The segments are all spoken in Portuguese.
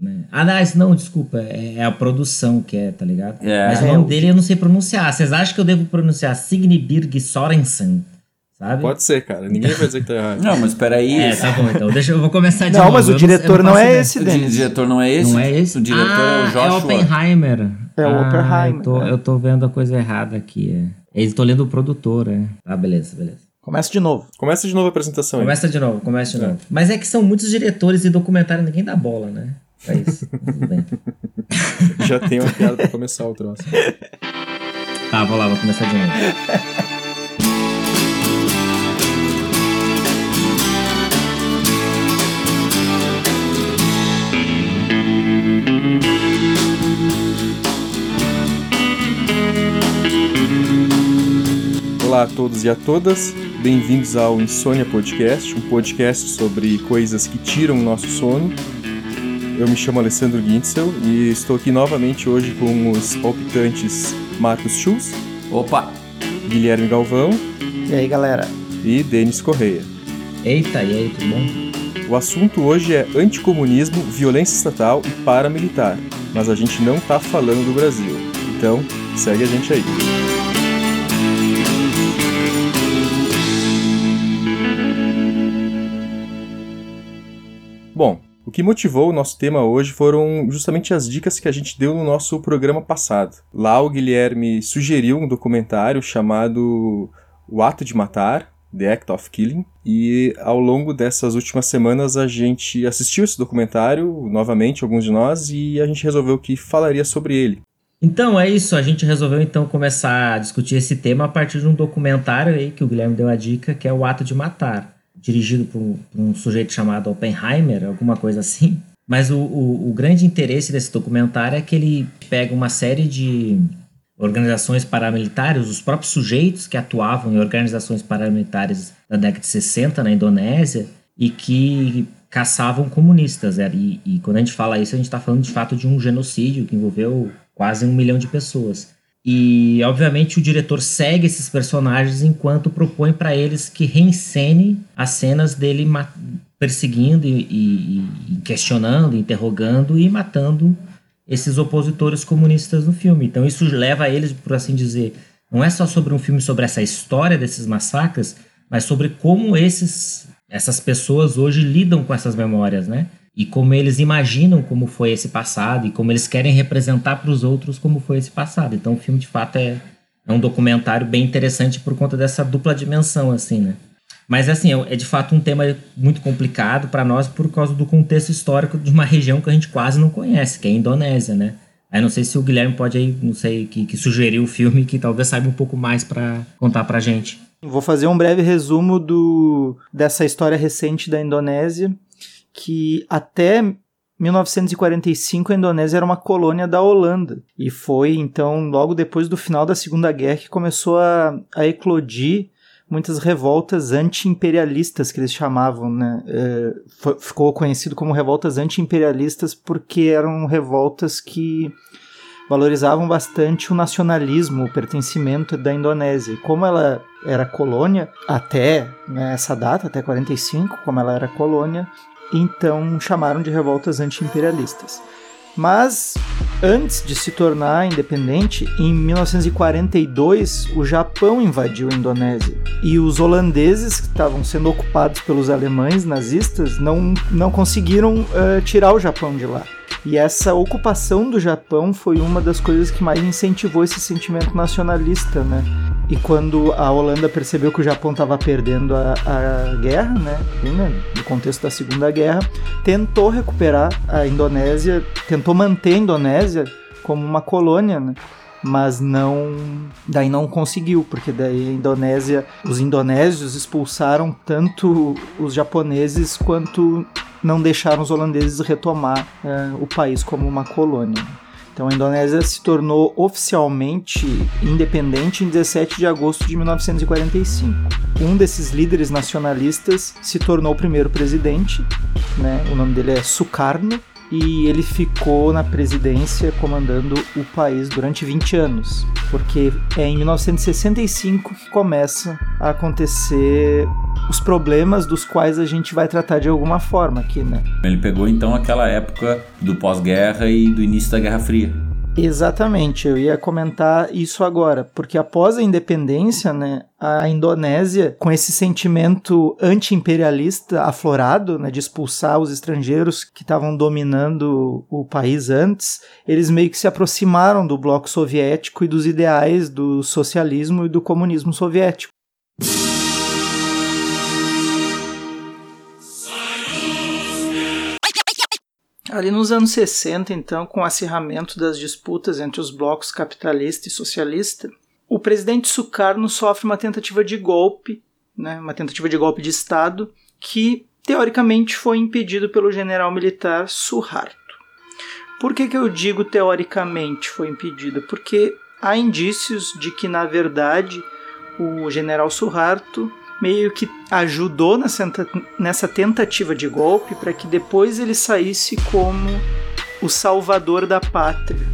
Né? Ah, não, não, desculpa, é, é, a produção que é, tá ligado? É. Mas o É, nome o- dele eu não sei pronunciar. Vocês acham que eu devo pronunciar Signibirg Sorensen? Sabe? Pode ser, cara. Ninguém vai dizer que tá errado. Não, mas peraí. É, tá bom, então. Deixa eu vou começar de Não, novo. mas o diretor não faço é ideia. esse, O Denis. diretor não é esse? Não é esse? O diretor ah, é o Joshua. Oppenheimer. É o Ah, Oppenheimer, Eu tô, é. eu tô vendo a coisa errada aqui. É. Eu tô lendo o produtor, é. Tá, beleza, beleza. Começa de novo. Começa de novo a apresentação aí. Começa de novo, começa de novo. Mas é que são muitos diretores e documentário, ninguém dá bola, né? É isso. Tudo bem. Já tem uma piada pra começar o troço. Tá, vou lá, vou começar de novo. Olá a todos e a todas, bem-vindos ao Insônia Podcast, um podcast sobre coisas que tiram o nosso sono. Eu me chamo Alessandro Gintzel e estou aqui novamente hoje com os palpitantes Marcos Schulz, Opa! Guilherme Galvão E aí, galera? e Denis Correia. Eita, e aí, tudo bom? O assunto hoje é anticomunismo, violência estatal e paramilitar, mas a gente não tá falando do Brasil. Então, segue a gente aí. O que motivou o nosso tema hoje foram justamente as dicas que a gente deu no nosso programa passado. Lá o Guilherme sugeriu um documentário chamado O Ato de Matar, The Act of Killing, e ao longo dessas últimas semanas a gente assistiu esse documentário novamente, alguns de nós, e a gente resolveu que falaria sobre ele. Então é isso, a gente resolveu então começar a discutir esse tema a partir de um documentário aí que o Guilherme deu a dica, que é O Ato de Matar, dirigido por um, por um sujeito chamado Oppenheimer, alguma coisa assim. Mas o, o, o grande interesse desse documentário é que ele pega uma série de organizações paramilitares, os próprios sujeitos que atuavam em organizações paramilitares da década de 60 na Indonésia e que caçavam comunistas. E, e quando a gente fala isso, a gente está falando de fato de um genocídio que envolveu quase um milhão de pessoas. E, obviamente, o diretor segue esses personagens enquanto propõe para eles que reencene as cenas dele perseguindo e, e- e questionando, interrogando e matando esses opositores comunistas no filme. Então, isso leva eles, por assim dizer, não é só sobre um filme sobre essa história desses massacres, mas sobre como esses, essas pessoas hoje lidam com essas memórias, né? E como eles imaginam como foi esse passado e como eles querem representar para os outros como foi esse passado. Então, o filme de fato é, é um documentário bem interessante por conta dessa dupla dimensão, assim, né? Mas assim, é é de fato um tema muito complicado para nós por causa do contexto histórico de uma região que a gente quase não conhece, que é a Indonésia, né? Aí não sei se o Guilherme pode aí, não sei, que, que sugeriu o filme que talvez saiba um pouco mais para contar pra gente. Vou fazer um breve resumo do, dessa história recente da Indonésia, que até 1945 a Indonésia era uma colônia da Holanda. E foi então logo depois do final da Segunda Guerra que começou a, a eclodir muitas revoltas anti-imperialistas que eles chamavam, né? É, ficou conhecido como revoltas anti-imperialistas porque eram revoltas que valorizavam bastante o nacionalismo, o pertencimento da Indonésia. E como ela era colônia até né, essa data, até 45, como ela era colônia, então chamaram de revoltas anti-imperialistas. Mas antes de se tornar independente, em 1942, o Japão invadiu a Indonésia. E os holandeses, que estavam sendo ocupados pelos alemães nazistas, não, não conseguiram eh, tirar o Japão de lá. E essa ocupação do Japão foi uma das coisas que mais incentivou esse sentimento nacionalista, né? E quando a Holanda percebeu que o Japão estava perdendo a, a guerra, né, né, no contexto da Segunda Guerra, tentou recuperar a Indonésia, tentou manter a Indonésia como uma colônia, né? Mas não, daí não conseguiu, porque daí a Indonésia, os indonésios expulsaram tanto os japoneses quanto não deixaram os holandeses retomar eh, o país como uma colônia. Então a Indonésia se tornou oficialmente independente em 17 de agosto de 1945. Um desses líderes nacionalistas se tornou o primeiro presidente, né? o nome dele é Sukarno, e ele ficou na presidência comandando o país durante 20 anos, porque é em 1965 que começa a acontecer os problemas dos quais a gente vai tratar de alguma forma aqui, né? Ele pegou então aquela época do pós-guerra e do início da Guerra Fria. Exatamente, eu ia comentar isso agora, porque após a independência, né, a Indonésia, com esse sentimento anti-imperialista aflorado, né, de expulsar os estrangeiros que estavam dominando o país antes, eles meio que se aproximaram do bloco soviético e dos ideais do socialismo e do comunismo soviético. Ali nos anos 60, então, com o acirramento das disputas entre os blocos capitalista e socialista, o presidente Sukarno sofre uma tentativa de golpe, né, uma tentativa de golpe de Estado, que teoricamente foi impedido pelo general militar Suharto. Por que, que eu digo teoricamente foi impedido? Porque há indícios de que, na verdade, o general Suharto meio que ajudou nessa, tentativa de golpe para que depois ele saísse como o salvador da pátria,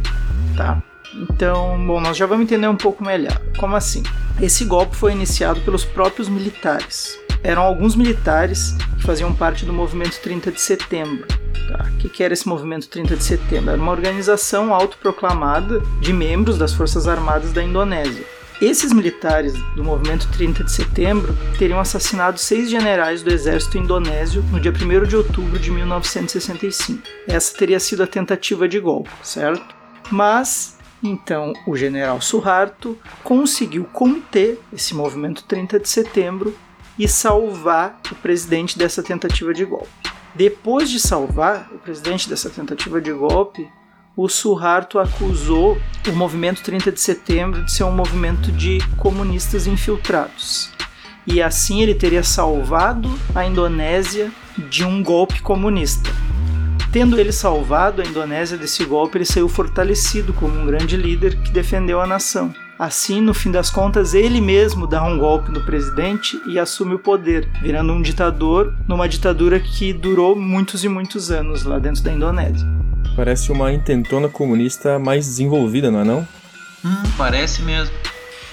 tá? Então, bom, nós já vamos entender um pouco melhor. Como assim? Esse golpe foi iniciado pelos próprios militares. Eram alguns militares que faziam parte do movimento 30 de setembro. Tá? O que, que era esse movimento 30 de setembro? Era uma organização autoproclamada de membros das Forças Armadas da Indonésia esses militares do movimento 30 de setembro teriam assassinado seis generais do exército indonésio no dia 1 de outubro de 1965. Essa teria sido a tentativa de golpe, certo? Mas então o general Suharto conseguiu conter esse movimento 30 de setembro e salvar o presidente dessa tentativa de golpe. Depois de salvar o presidente dessa tentativa de golpe, o Suharto acusou o movimento 30 de setembro de ser um movimento de comunistas infiltrados. E assim ele teria salvado a Indonésia de um golpe comunista. Tendo ele salvado a Indonésia desse golpe, ele saiu fortalecido como um grande líder que defendeu a nação. Assim, no fim das contas, ele mesmo dá um golpe no presidente e assume o poder, virando um ditador numa ditadura que durou muitos e muitos anos lá dentro da Indonésia. Parece uma intentona comunista mais desenvolvida, não é não? Hum, parece mesmo.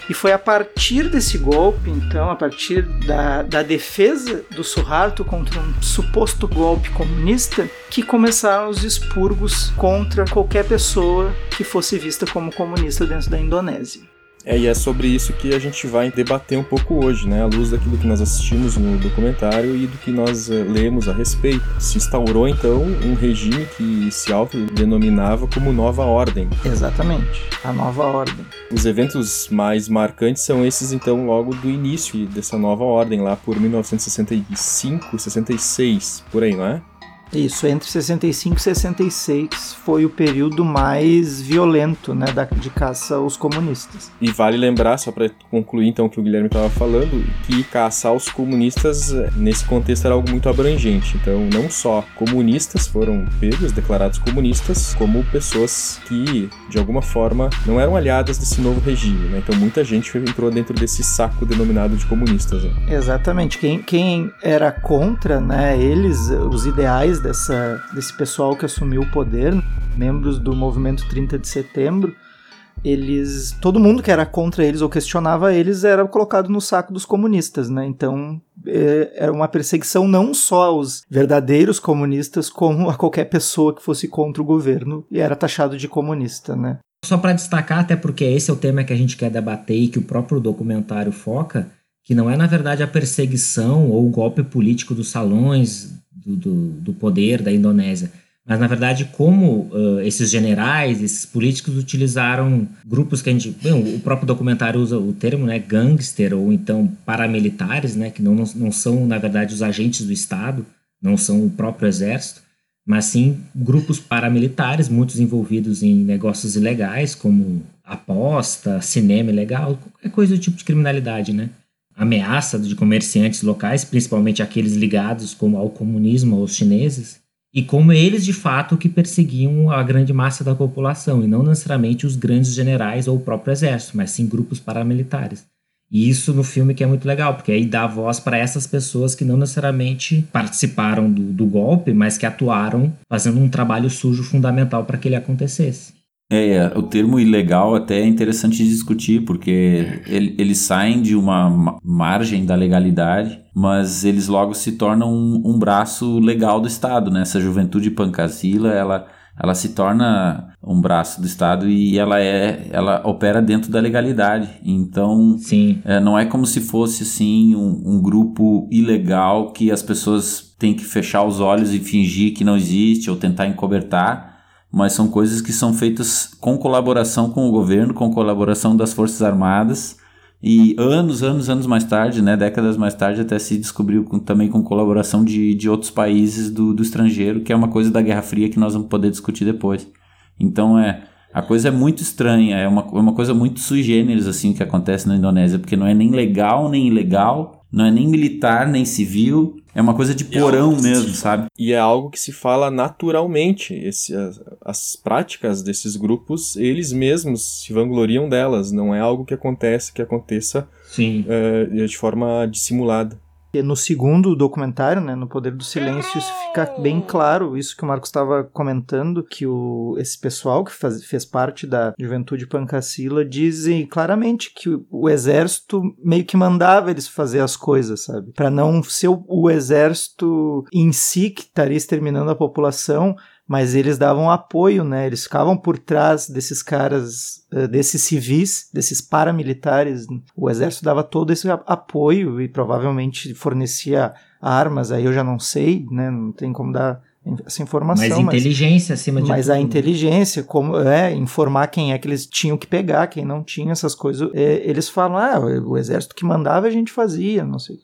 E foi a partir desse golpe, então, a partir da, da defesa do Suharto contra um suposto golpe comunista, que começaram os expurgos contra qualquer pessoa que fosse vista como comunista dentro da Indonésia. É, e é sobre isso que a gente vai debater um pouco hoje, né? À luz daquilo que nós assistimos no documentário e do que nós uh, lemos a respeito. Se instaurou, então, um regime que se autodenominava como Nova Ordem. Exatamente, a Nova Ordem. Os eventos mais marcantes são esses, então, logo do início dessa Nova Ordem, lá por 1965, 66, por aí, não é? Isso, entre 65 e 66 foi o período mais violento né, da, de caça aos comunistas. E vale lembrar, só para concluir então o que o Guilherme estava falando, que caçar os comunistas nesse contexto era algo muito abrangente. Então, não só comunistas foram pegos, declarados comunistas, como pessoas que, de alguma forma, não eram aliadas desse novo regime. Né? Então, muita gente entrou dentro desse saco denominado de comunistas. Né? Exatamente. Quem, quem era contra né, eles, os ideais dessa, desse pessoal que assumiu o poder, membros do movimento 30 de setembro, eles. Todo mundo que era contra eles ou questionava eles era colocado no saco dos comunistas, né? Então é, era uma perseguição não só aos verdadeiros comunistas, como a qualquer pessoa que fosse contra o governo e era taxado de comunista, né? Só para destacar, até porque esse é o tema que a gente quer debater e que o próprio documentário foca, que não é na verdade a perseguição ou o golpe político dos salões do, do, poder da Indonésia. Mas, na verdade, como uh, esses generais, esses políticos utilizaram grupos que a gente. Bem, o próprio documentário usa o termo, né? Gangster, ou então paramilitares, né? Que não, não são, na verdade, os agentes do Estado, não são o próprio exército, mas sim grupos paramilitares, muitos envolvidos em negócios ilegais, como aposta, cinema ilegal, qualquer coisa do tipo de criminalidade, né? Ameaça de comerciantes locais, principalmente aqueles ligados ao comunismo, aos chineses, e como eles de fato que perseguiam a grande massa da população, e não necessariamente os grandes generais ou o próprio exército, mas sim grupos paramilitares. E isso no filme que é muito legal, porque aí dá voz para essas pessoas que não necessariamente participaram do, do golpe, mas que atuaram fazendo um trabalho sujo fundamental para que ele acontecesse. É, o termo ilegal até é interessante de discutir, porque ele, eles saem de uma margem da legalidade, mas eles logo se tornam um, um braço legal do Estado, né? Essa juventude pancasila, ela ela se torna um braço do Estado e ela é ela opera dentro da legalidade. Então, Sim. É, não é como se fosse assim um, um, grupo ilegal que as pessoas têm que fechar os olhos e fingir que não existe ou tentar encobertar, mas são coisas que são feitas com colaboração com o governo, com colaboração das Forças Armadas e anos, anos, anos mais tarde, né, décadas mais tarde, até se descobriu com, também com colaboração de, de outros países do, do estrangeiro, que é uma coisa da Guerra Fria que nós vamos poder discutir depois. Então, é, a coisa é muito estranha, é uma, é uma coisa muito sui generis, assim, que acontece na Indonésia, porque não é nem legal, nem ilegal, não é nem militar, nem civil, é uma coisa de porão mesmo, sabe? E é algo que se fala naturalmente. Esse, as, as, práticas desses grupos, eles mesmos se vangloriam delas. Não é algo que acontece, que aconteça é, de forma dissimulada. No segundo documentário, né, no Poder do Silêncio, isso fica bem claro, isso que o Marcos estava comentando, que o, esse pessoal que faz, fez parte da juventude pancasila dizem claramente que o, o, exército meio que mandava eles fazer as coisas, sabe? Para não ser o, o exército em si que estaria exterminando a população, mas eles davam apoio, né? Eles ficavam por trás desses caras, eh, desses civis, desses paramilitares. O exército dava todo esse apoio e provavelmente fornecia armas. Aí eu já não sei, né? Não tem como dar essa informação. Mas inteligência mas, acima de Mas tudo. a inteligência, como é informar quem é que eles tinham que pegar, quem não tinha essas coisas. É, eles falam, ah, o exército que mandava a gente fazia, não sei.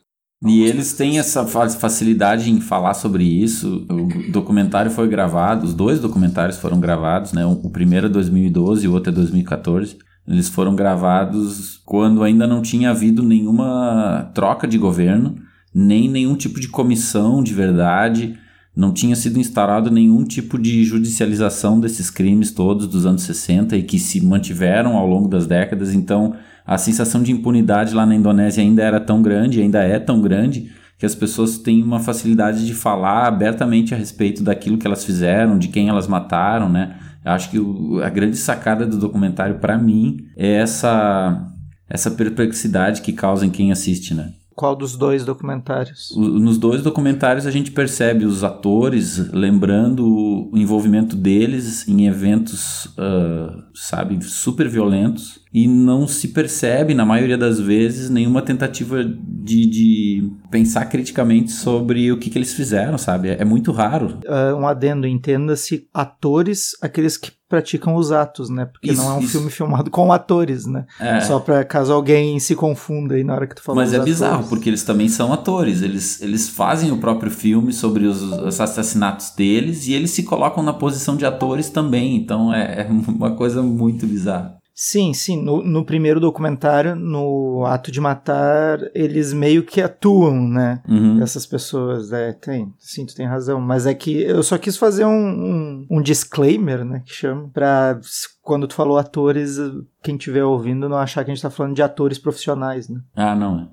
E eles têm essa facilidade em falar sobre isso. O documentário foi gravado, os dois documentários foram gravados, né? O primeiro é 2012 e o outro é 2014. Eles foram gravados quando ainda não tinha havido nenhuma troca de governo, nem nenhum tipo de comissão de verdade, não tinha sido instaurado nenhum tipo de judicialização desses crimes todos dos anos 60 e que se mantiveram ao longo das décadas. Então, a sensação de impunidade lá na Indonésia ainda era tão grande, ainda é tão grande, que as pessoas têm uma facilidade de falar abertamente a respeito daquilo que elas fizeram, de quem elas mataram, né? Eu acho que o, a grande sacada do documentário para mim é essa essa perplexidade que causa em quem assiste, né? Qual dos dois documentários? O, nos dois documentários a gente percebe os atores lembrando o envolvimento deles em eventos, uh, sabe, super violentos e não se percebe, na maioria das vezes, nenhuma tentativa de, de pensar criticamente sobre o que, que eles fizeram, sabe? É, é muito raro. Uh, um adendo, entenda-se atores, aqueles que praticam os atos, né? Porque isso, não é um isso. filme filmado com atores, né? É. Só para caso alguém se confunda aí na hora que tu falou. Mas é atores. bizarro, porque eles também são atores. Eles, eles fazem o próprio filme sobre os, os, assassinatos deles e eles se colocam na posição de atores também. Então é, é uma coisa muito bizarra. Sim, sim. No, no, primeiro documentário, no Ato de Matar, eles meio que atuam, né? Uhum. Essas pessoas. É, tem. Sim, tu tem razão. Mas é que eu só quis fazer um, um, um disclaimer, né? Que chama. Pra quando tu falou atores, quem estiver ouvindo não achar que a gente tá falando de atores profissionais, né? Ah, não é.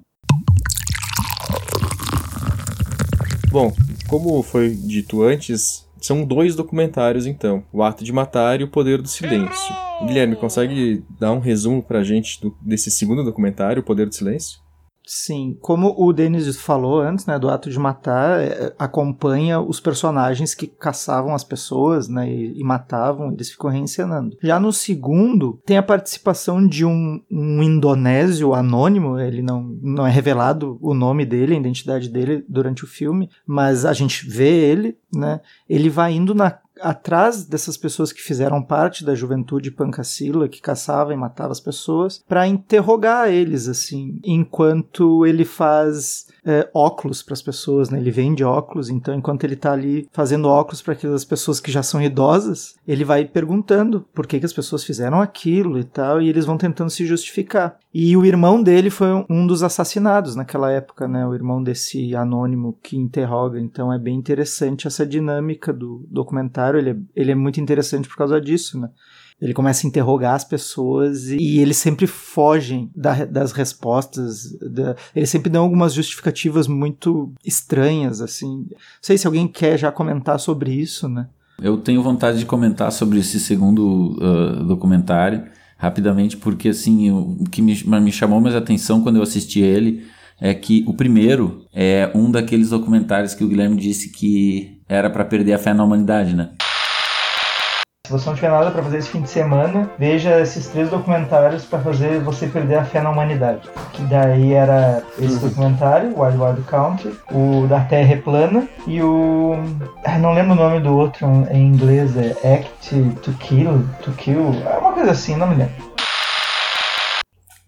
Bom, como foi dito antes, são dois documentários, então: O Ato de Matar e O Poder do Silêncio. Guilherme, consegue dar um resumo pra gente do, desse segundo documentário, O Poder do Silêncio? Sim, como o Denis falou antes, né, do ato de matar, é, acompanha os personagens que caçavam as pessoas, né, e, e, matavam, eles ficam reencenando. Já no segundo, tem a participação de um, um indonésio anônimo, ele não, não é revelado o nome dele, a identidade dele durante o filme, mas a gente vê ele, né, ele vai indo na atrás dessas pessoas que fizeram parte da juventude pancasila, que caçava e matava as pessoas, para interrogar eles, assim, enquanto ele faz é, óculos para as pessoas, né? Ele vende óculos, então enquanto ele está ali fazendo óculos para aquelas pessoas que já são idosas, ele vai perguntando por que, que as pessoas fizeram aquilo e tal, e eles vão tentando se justificar. E o irmão dele foi um dos assassinados naquela época, né? O irmão desse anônimo que interroga. Então é bem interessante essa dinâmica do documentário. Ele é, ele é muito interessante por causa disso, né? Ele começa a interrogar as pessoas e, eles sempre fogem da, das respostas. Da, eles sempre dão algumas justificativas muito estranhas, assim. Não sei se alguém quer já comentar sobre isso, né? Eu tenho vontade de comentar sobre esse segundo uh, documentário rapidamente, porque assim, o que me, me chamou mais atenção quando eu assisti ele é que o primeiro é um daqueles documentários que o Guilherme disse que era para perder a fé na humanidade, né? Se você não tiver nada para fazer esse fim de semana, veja esses três documentários para fazer você perder a fé na humanidade. Que daí era esse uhum. documentário, Wild Wild Country, o da Terra é plana e o ah, não lembro o nome do outro em inglês, é Act to Kill, to Kill, é uma coisa assim, não me lembro.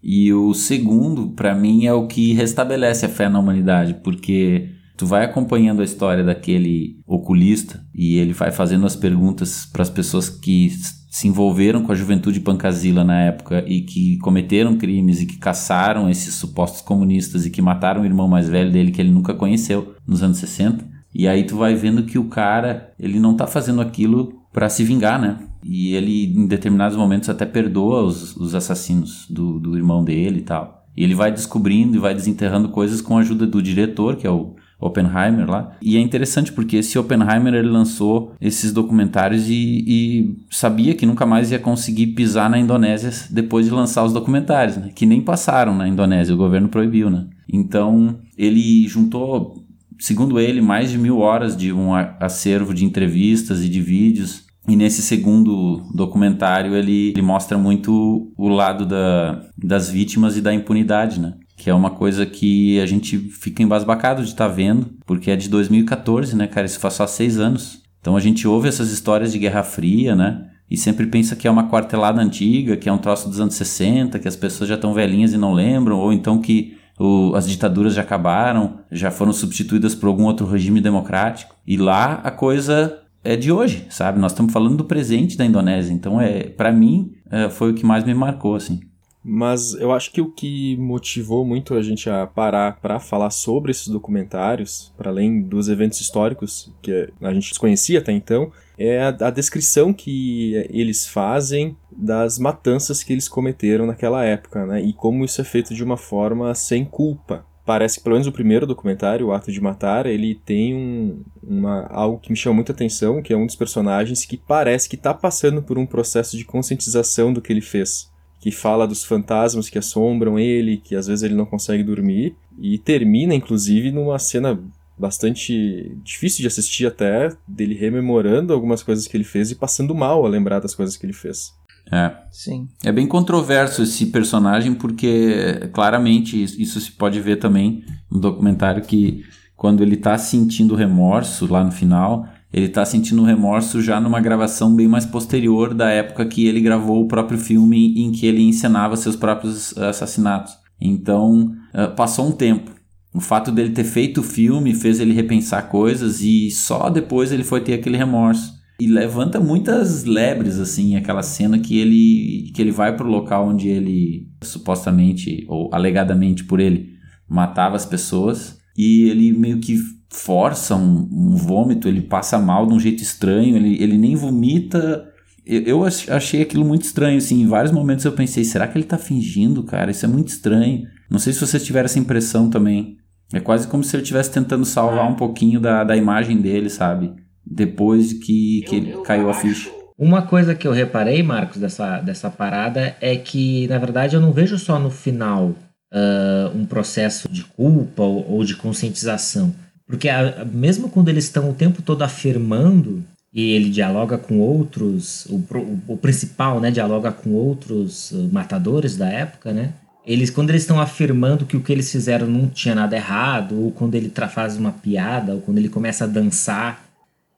E o segundo, para mim, é o que restabelece a fé na humanidade, porque tu vai acompanhando a história daquele oculista e ele vai fazendo as perguntas para as pessoas que se envolveram com a juventude pancasila na época e que cometeram crimes e que caçaram esses supostos comunistas e que mataram o irmão mais velho dele que ele nunca conheceu nos anos 60. E aí tu vai vendo que o cara, ele não tá fazendo aquilo para se vingar, né? E ele, em determinados momentos, até perdoa os, os assassinos do, do irmão dele e tal. E ele vai descobrindo e vai desenterrando coisas com a ajuda do diretor, que é o Oppenheimer lá. E é interessante porque esse Oppenheimer ele lançou esses documentários e, e, sabia que nunca mais ia conseguir pisar na Indonésia depois de lançar os documentários, né? que nem passaram na Indonésia, o governo proibiu, né? Então ele juntou, segundo ele, mais de mil horas de um acervo de entrevistas e de vídeos. E nesse segundo documentário ele, ele mostra muito o lado da, das vítimas e da impunidade, né? Que é uma coisa que a gente fica embasbacado de estar tá vendo, porque é de 2014, né, cara? Isso faz só seis anos. Então a gente ouve essas histórias de Guerra Fria, né? E sempre pensa que é uma quartelada antiga, que é um troço dos anos 60, que as pessoas já estão velhinhas e não lembram, ou então que o, as ditaduras já acabaram, já foram substituídas por algum outro regime democrático. E lá a coisa é de hoje, sabe? Nós estamos falando do presente da Indonésia. Então, é, para mim, é, foi o que mais me marcou, assim. Mas eu acho que o que motivou muito a gente a parar para falar sobre esses documentários, para além dos eventos históricos que a gente desconhecia até então, é a, a, descrição que eles fazem das matanças que eles cometeram naquela época, né? E como isso é feito de uma forma sem culpa. Parece que pelo menos o primeiro documentário, O Ato de Matar, ele tem um, uma, algo que me chama muita atenção, que é um dos personagens que parece que está passando por um processo de conscientização do que ele fez que fala dos fantasmas que assombram ele, que às vezes ele não consegue dormir, e termina, inclusive, numa cena bastante difícil de assistir até, dele rememorando algumas coisas que ele fez e passando mal a lembrar das coisas que ele fez. É. Sim. É bem controverso esse personagem, porque claramente isso se pode ver também no documentário que quando ele tá sentindo remorso lá no final, ele está sentindo remorso já numa gravação bem mais posterior da época que ele gravou o próprio filme em que ele encenava seus próprios assassinatos. Então, uh, passou um tempo. O fato dele ter feito o filme fez ele repensar coisas e só depois ele foi ter aquele remorso. E levanta muitas lebres, assim, aquela cena que ele, que ele vai pro local onde ele supostamente, ou alegadamente por ele, matava as pessoas. E ele meio que força um, um, vômito, ele passa mal de um jeito estranho, ele, ele nem vomita. Eu, eu achei aquilo muito estranho, assim, em vários momentos eu pensei, será que ele tá fingindo, cara? Isso é muito estranho. Não sei se vocês tiveram essa impressão também. É quase como se ele estivesse tentando salvar um pouquinho da, da imagem dele, sabe? Depois que, que ele caiu a ficha. Uma coisa que eu reparei, Marcos, dessa, dessa parada é que, na verdade, eu não vejo só no final uh, um processo de culpa ou, ou de conscientização. Porque a, mesmo quando eles estão o tempo todo afirmando, e ele dialoga com outros, o, o, o principal, né, dialoga com outros uh, matadores da época, né? Eles, quando eles estão afirmando que o que eles fizeram não tinha nada errado, ou quando ele faz uma piada, ou quando ele começa a dançar,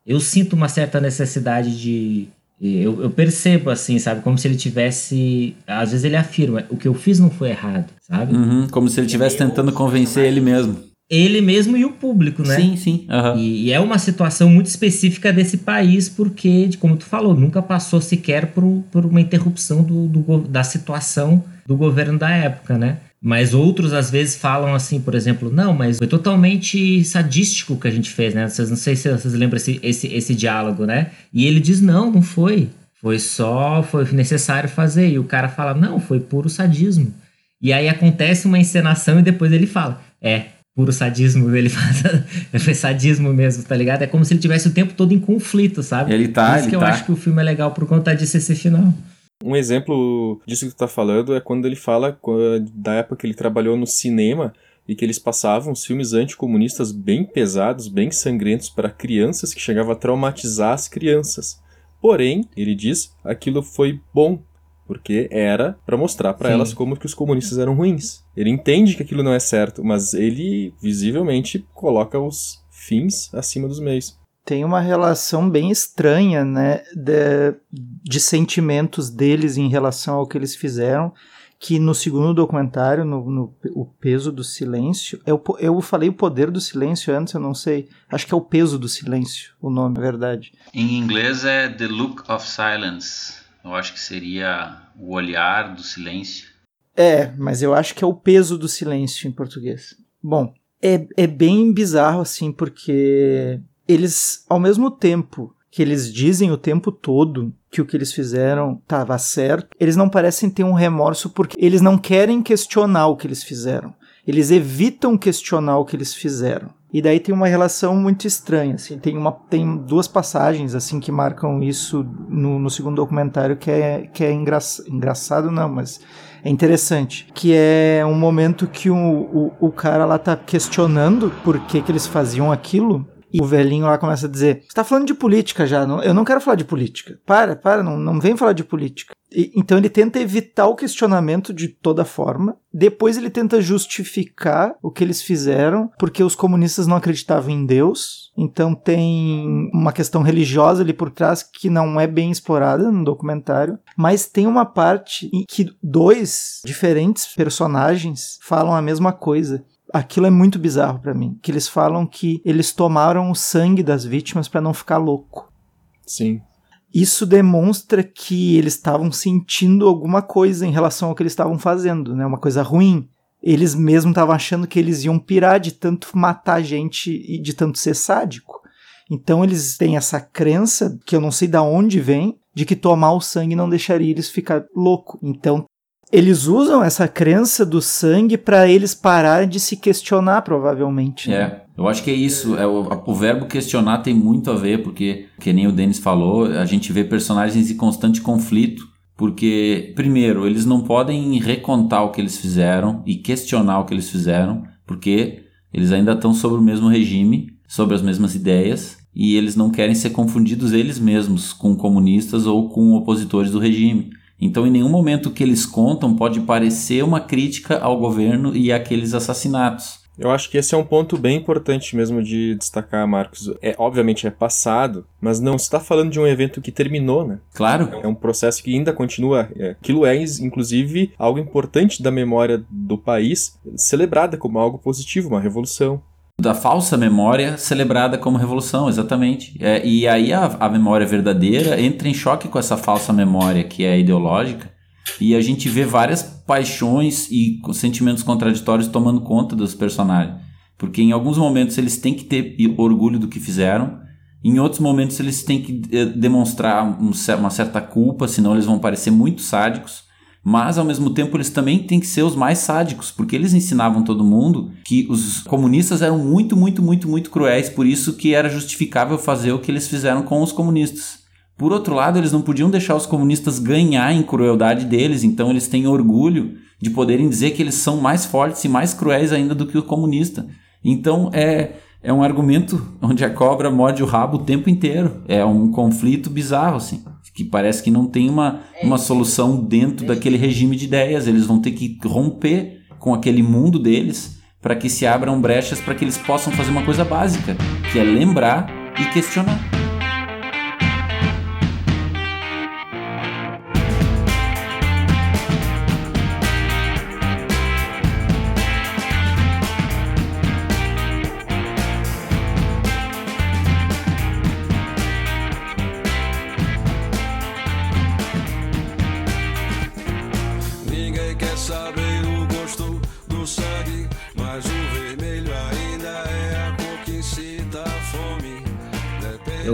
eu sinto uma certa necessidade de. Eu, eu percebo assim, sabe? Como se ele tivesse. Às vezes ele afirma: o que eu fiz não foi errado, sabe? Uhum, como se ele estivesse tentando convencer ele mesmo ele mesmo e o público, né? Sim, sim. Uhum. E, e, é uma situação muito específica desse país, porque, como tu falou, nunca passou sequer por, por uma interrupção do, do, da situação do governo da época, né? Mas outros às vezes falam assim, por exemplo, não, mas foi totalmente sadístico o que a gente fez, né? Vocês não sei se vocês lembram esse, esse, esse diálogo, né? E ele diz, não, não foi. Foi só, foi necessário fazer. E o cara fala, não, foi puro sadismo. E aí acontece uma encenação e depois ele fala, é, puro sadismo, ele faz. foi sadismo mesmo, tá ligado? É como se ele tivesse o tempo todo em conflito, sabe? Ele tá, Por isso ele que eu tá. acho que o filme é legal por conta disso esse final. Um exemplo disso que tu tá falando é quando ele fala da época que ele trabalhou no cinema e que eles passavam filmes anticomunistas bem pesados, bem sangrentos para crianças que chegavam a traumatizar as crianças. Porém, ele diz, aquilo foi bom, porque era para mostrar para elas como que os comunistas eram ruins. Ele entende que aquilo não é certo, mas ele visivelmente coloca os fins acima dos meios. Tem uma relação bem estranha, né, de, de sentimentos deles em relação ao que eles fizeram, que no segundo documentário, no, no O Peso do Silêncio, eu, eu falei o Poder do Silêncio antes, eu não sei, acho que é o Peso do Silêncio, o nome, é verdade. Em inglês é The Look of Silence. Eu acho que seria o olhar do silêncio. É, mas eu acho que é o peso do silêncio em português. Bom, é, é bem bizarro assim, porque eles, ao mesmo tempo que eles dizem o tempo todo que o que eles fizeram estava certo, eles não parecem ter um remorso porque eles não querem questionar o que eles fizeram. Eles evitam questionar o que eles fizeram. E daí tem uma relação muito estranha, assim, tem, uma, tem duas passagens assim que marcam isso no, no segundo documentário que é, que é engra, engraçado, não, mas é interessante. Que é um momento que o, o, o cara lá tá questionando por que, que eles faziam aquilo. E o velhinho lá começa a dizer: Você tá falando de política já, não, eu não quero falar de política. Para, para, não, não vem falar de política. Então ele tenta evitar o questionamento de toda forma. Depois ele tenta justificar o que eles fizeram, porque os comunistas não acreditavam em Deus. Então tem uma questão religiosa ali por trás que não é bem explorada no documentário. Mas tem uma parte em que dois diferentes personagens falam a mesma coisa aquilo é muito bizarro para mim, que eles falam que eles tomaram o sangue das vítimas para não ficar louco. Sim. Isso demonstra que eles estavam sentindo alguma coisa em relação ao que eles estavam fazendo, né? Uma coisa ruim. Eles mesmo estavam achando que eles iam pirar de tanto matar gente e de tanto ser sádico. Então eles têm essa crença, que eu não sei de onde vem, de que tomar o sangue não deixaria eles ficar louco. Então eles usam essa crença do sangue para eles pararem de se questionar, provavelmente. né? Eu acho que é isso. É, o, o verbo questionar tem muito a ver, porque, que nem o Denis falou, a gente vê personagens em constante conflito. Porque, primeiro, eles não podem recontar o que eles fizeram e questionar o que eles fizeram, porque eles ainda estão sobre o mesmo regime, sobre as mesmas ideias, e eles não querem ser confundidos eles mesmos com comunistas ou com opositores do regime. Então, em nenhum momento que eles contam pode parecer uma crítica ao governo e àqueles assassinatos. Eu acho que esse é um ponto bem importante mesmo de destacar, Marcos. É, obviamente é passado, mas não está falando de um evento que terminou, né? Claro, É um processo que ainda continua. É, aquilo é, inclusive, algo importante da memória do país, celebrada como algo positivo, uma revolução. da falsa memória celebrada como revolução, exatamente. É, e aí a, a memória verdadeira entra em choque com essa falsa memória que é ideológica e a gente vê várias paixões e sentimentos contraditórios tomando conta dos personagens. Porque em alguns momentos eles têm que ter orgulho do que fizeram, em outros momentos eles têm que eh, demonstrar um, uma certa culpa, senão eles vão parecer muito sádicos. Mas ao mesmo tempo eles também têm que ser os mais sádicos, porque eles ensinavam todo mundo que os comunistas eram muito, muito, muito, muito cruéis, por isso que era justificável fazer o que eles fizeram com os comunistas. Por outro lado, eles não podiam deixar os comunistas ganhar em crueldade deles, então eles têm orgulho de poderem dizer que eles são mais fortes e mais cruéis ainda do que o comunista. Então é, é um argumento onde a cobra morde o rabo o tempo inteiro. É um conflito bizarro, assim que parece que não tem uma, uma solução dentro daquele regime de ideias. Eles vão ter que romper com aquele mundo deles para que se abram brechas para que eles possam fazer uma coisa básica, que é lembrar e questionar.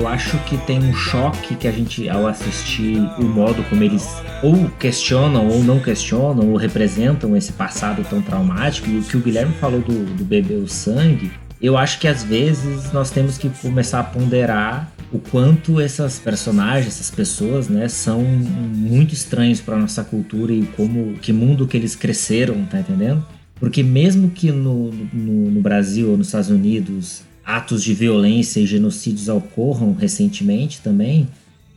Acho que tem um choque que a gente, ao assistir o modo como eles ou questionam ou não questionam ou representam esse passado tão traumático, e o que o Guilherme falou do, do beber o sangue, eu acho que às vezes nós temos que começar a ponderar o quanto essas personagens, essas pessoas, né, são muito estranhos para nossa cultura e como que mundo que eles cresceram, tá entendendo? Porque mesmo que no, no, no Brasil ou nos Estados Unidos atos de violência e genocídios ocorram recentemente também,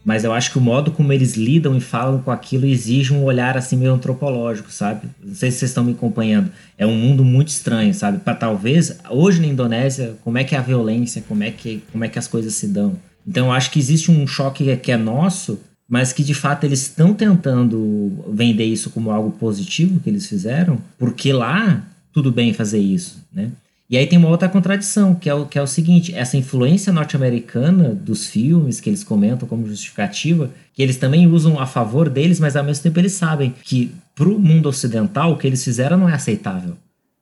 mas eu acho que o modo como eles lidam e falam com aquilo exige um olhar assim meio antropológico, sabe? Não sei se vocês estão me acompanhando. É um mundo muito estranho, sabe? Para talvez hoje na Indonésia, como é que é a violência, como é que como é que as coisas se dão. Então eu acho que existe um choque que é nosso, mas que de fato eles estão tentando vender isso como algo positivo que eles fizeram, porque lá tudo bem fazer isso, né? E aí tem uma outra contradição, que é o, que é o seguinte: essa influência norte-americana dos filmes que eles comentam como justificativa, que eles também usam a favor deles, mas ao mesmo tempo eles sabem que para o mundo ocidental o que eles fizeram não é aceitável.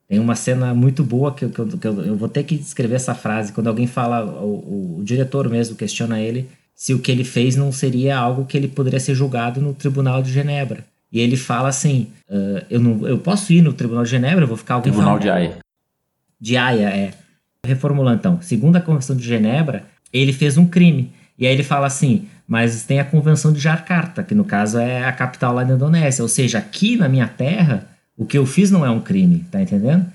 Tem uma cena muito boa que, eu, que, eu, que eu, eu, vou ter que escrever essa frase. Quando alguém fala, o, o, diretor mesmo questiona ele se o que ele fez não seria algo que ele poderia ser julgado no Tribunal de Genebra. E ele fala assim: uh, eu, não, eu posso ir no Tribunal de Genebra, eu vou ficar alguém Tribunal de Haia de Haia, é. Reformulando então, segundo a Convenção de Genebra, ele fez um crime. E aí ele fala assim, mas tem a Convenção de Jakarta, que no caso é a capital lá da Indonésia. Ou seja, aqui na minha terra, o que eu fiz não é um crime, tá entendendo?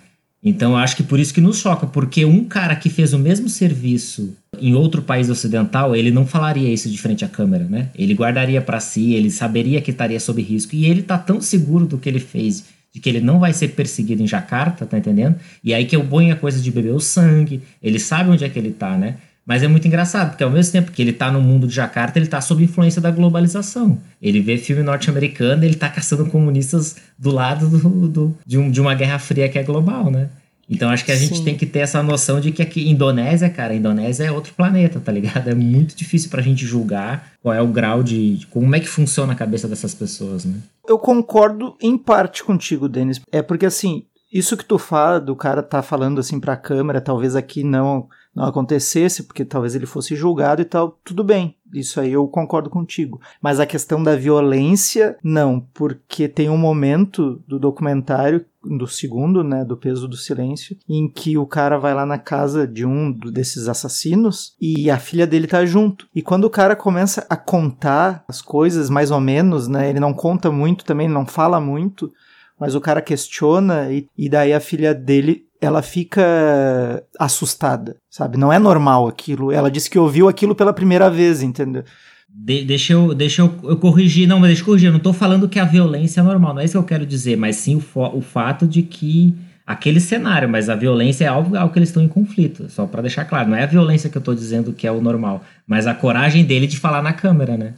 Então eu acho que por isso que nos choca, porque um cara que fez o mesmo serviço em outro país ocidental, ele não falaria isso de frente à câmera, né? Ele guardaria para si, ele saberia que estaria sob risco e ele tá tão seguro do que ele fez de que ele não vai ser perseguido em Jacarta, tá entendendo? E aí que eu ponho a coisa de beber o sangue, ele sabe onde é que ele tá, né? Mas é muito engraçado, porque ao mesmo tempo que ele tá no mundo de Jacarta, ele tá sob influência da globalização. Ele vê filme norte-americano, ele tá caçando comunistas do lado do, do, de, um, de uma guerra fria que é global, né? Então acho que a Sim. gente tem que ter essa noção de que aqui Indonésia, cara, a Indonésia é outro planeta, tá ligado? É muito difícil pra gente julgar qual é o grau de, de como é que funciona a cabeça dessas pessoas, né? Eu concordo em parte contigo, Denis. É porque assim, isso que tu fala do cara tá falando assim pra câmera, talvez aqui não não acontecesse, porque talvez ele fosse julgado e tal, tudo bem. Isso aí eu concordo contigo. Mas a questão da violência, não, porque tem um momento do documentário do segundo, né, do peso do silêncio, em que o cara vai lá na casa de um desses assassinos e a filha dele tá junto. E quando o cara começa a contar as coisas, mais ou menos, né, ele não conta muito também, não fala muito, mas o cara questiona e, e daí a filha dele ela fica assustada, sabe? Não é normal aquilo. Ela disse que ouviu aquilo pela primeira vez, entendeu? De, deixa eu, deixa eu, eu, corrigir. Não, mas deixa eu corrigir. Eu não tô falando que a violência é normal, não é isso que eu quero dizer, mas sim o, o fato de que aquele cenário, mas a violência é algo, algo que eles estão em conflito, só para deixar claro. Não é a violência que eu tô dizendo que é o normal, mas a coragem dele de falar na câmera, né?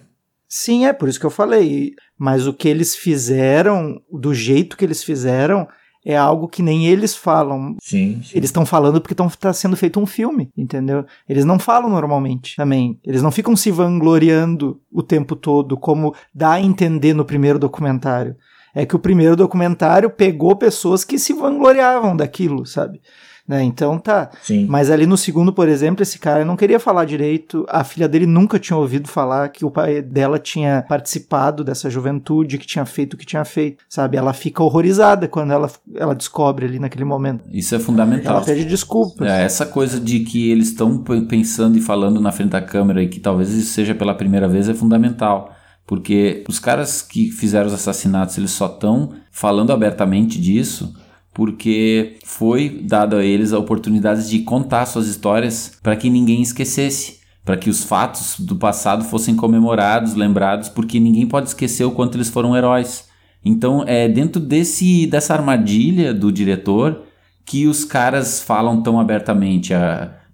Sim, é por isso que eu falei. Mas o que eles fizeram, do jeito que eles fizeram, é algo que nem eles falam. Sim. sim. Eles estão falando porque está sendo feito um filme, entendeu? Eles não falam normalmente também. Eles não ficam se vangloriando o tempo todo, como dá a entender no primeiro documentário. É que o primeiro documentário pegou pessoas que se vangloriavam daquilo, sabe? Né? Então tá. Sim. Mas ali no segundo, por exemplo, esse cara não queria falar direito. A filha dele nunca tinha ouvido falar que o pai dela tinha participado dessa juventude, que tinha feito o que tinha feito, sabe? Ela fica horrorizada quando ela, ela descobre ali naquele momento. Isso é fundamental. Ela pede desculpas. É, essa coisa de que eles estão pensando e falando na frente da câmera e que talvez isso seja pela primeira vez é fundamental. Porque os caras que fizeram os assassinatos, eles só estão falando abertamente disso porque foi dado a eles a oportunidade de contar suas histórias para que ninguém esquecesse, para que os fatos do passado fossem comemorados, lembrados, porque ninguém pode esquecer o quanto eles foram heróis. Então, é dentro desse dessa armadilha do diretor que os caras falam tão abertamente.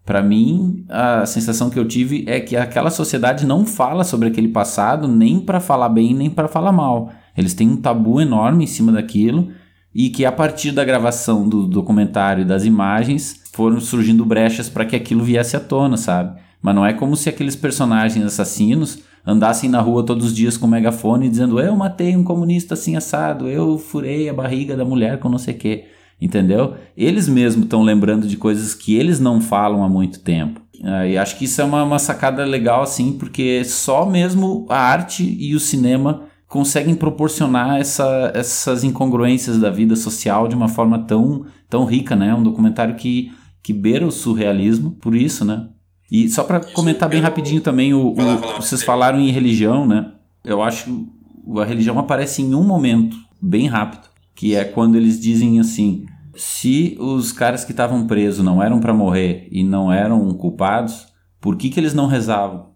Para mim, a sensação que eu tive é que aquela sociedade não fala sobre aquele passado nem para falar bem nem para falar mal. Eles têm um tabu enorme em cima daquilo e que a partir da gravação do documentário e das imagens foram surgindo brechas para que aquilo viesse à tona, sabe? Mas não é como se aqueles personagens assassinos andassem na rua todos os dias com megafone dizendo eu matei um comunista assim assado, eu furei a barriga da mulher com não sei o quê, entendeu? Eles mesmos estão lembrando de coisas que eles não falam há muito tempo. Uh, e acho que isso é uma, uma sacada legal, assim, porque só mesmo a arte e o cinema conseguem proporcionar essa, essas incongruências da vida social de uma forma tão, tão rica, né? Um documentário que, que beira o surrealismo, por isso, né? E só para comentar bem rapidinho também, o, o, vocês falaram em religião, né? Eu acho que a religião aparece em um momento, bem rápido, que é quando eles dizem assim: se os caras que estavam presos não eram para morrer e não eram culpados, por que, que eles não rezavam?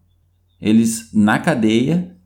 Eles, na cadeia,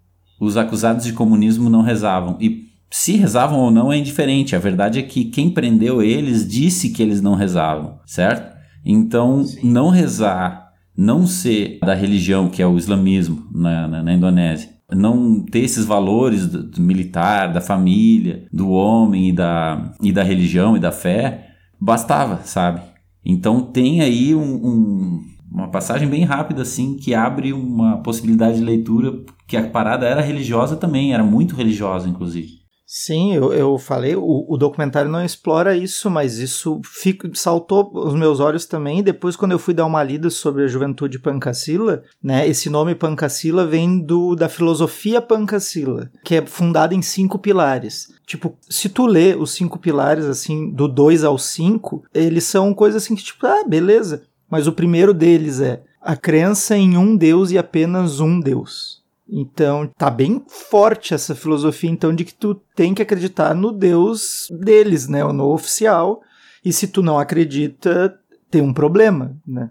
os acusados de comunismo não rezavam. E se rezavam ou não é indiferente. A verdade é que quem prendeu eles disse que eles não rezavam, certo? Então, Sim. não rezar, não ser da religião que é o islamismo na, na, na Indonésia, não ter esses valores do, do, militar, da família, do homem e da, e da religião e da fé, bastava, sabe? Então tem aí um, um, uma passagem bem rápida assim que abre uma possibilidade de leitura que a parada era religiosa também, era muito religiosa inclusive. Sim, eu, eu falei, o, o documentário não explora isso, mas isso fico, saltou os meus olhos também. Depois, quando eu fui dar uma lida sobre a juventude pancasila, né, esse nome pancasila vem do, da filosofia pancasila, que é fundada em cinco pilares. Tipo, se tu lê os cinco pilares, assim, do 2 ao 5, eles são coisas assim que, tipo, ah, beleza. Mas o primeiro deles é a crença em um Deus e apenas um Deus. Então, tá bem forte essa filosofia, então, de que tu tem que acreditar no Deus deles, né? No oficial. E se tu não acredita, tem um problema, né?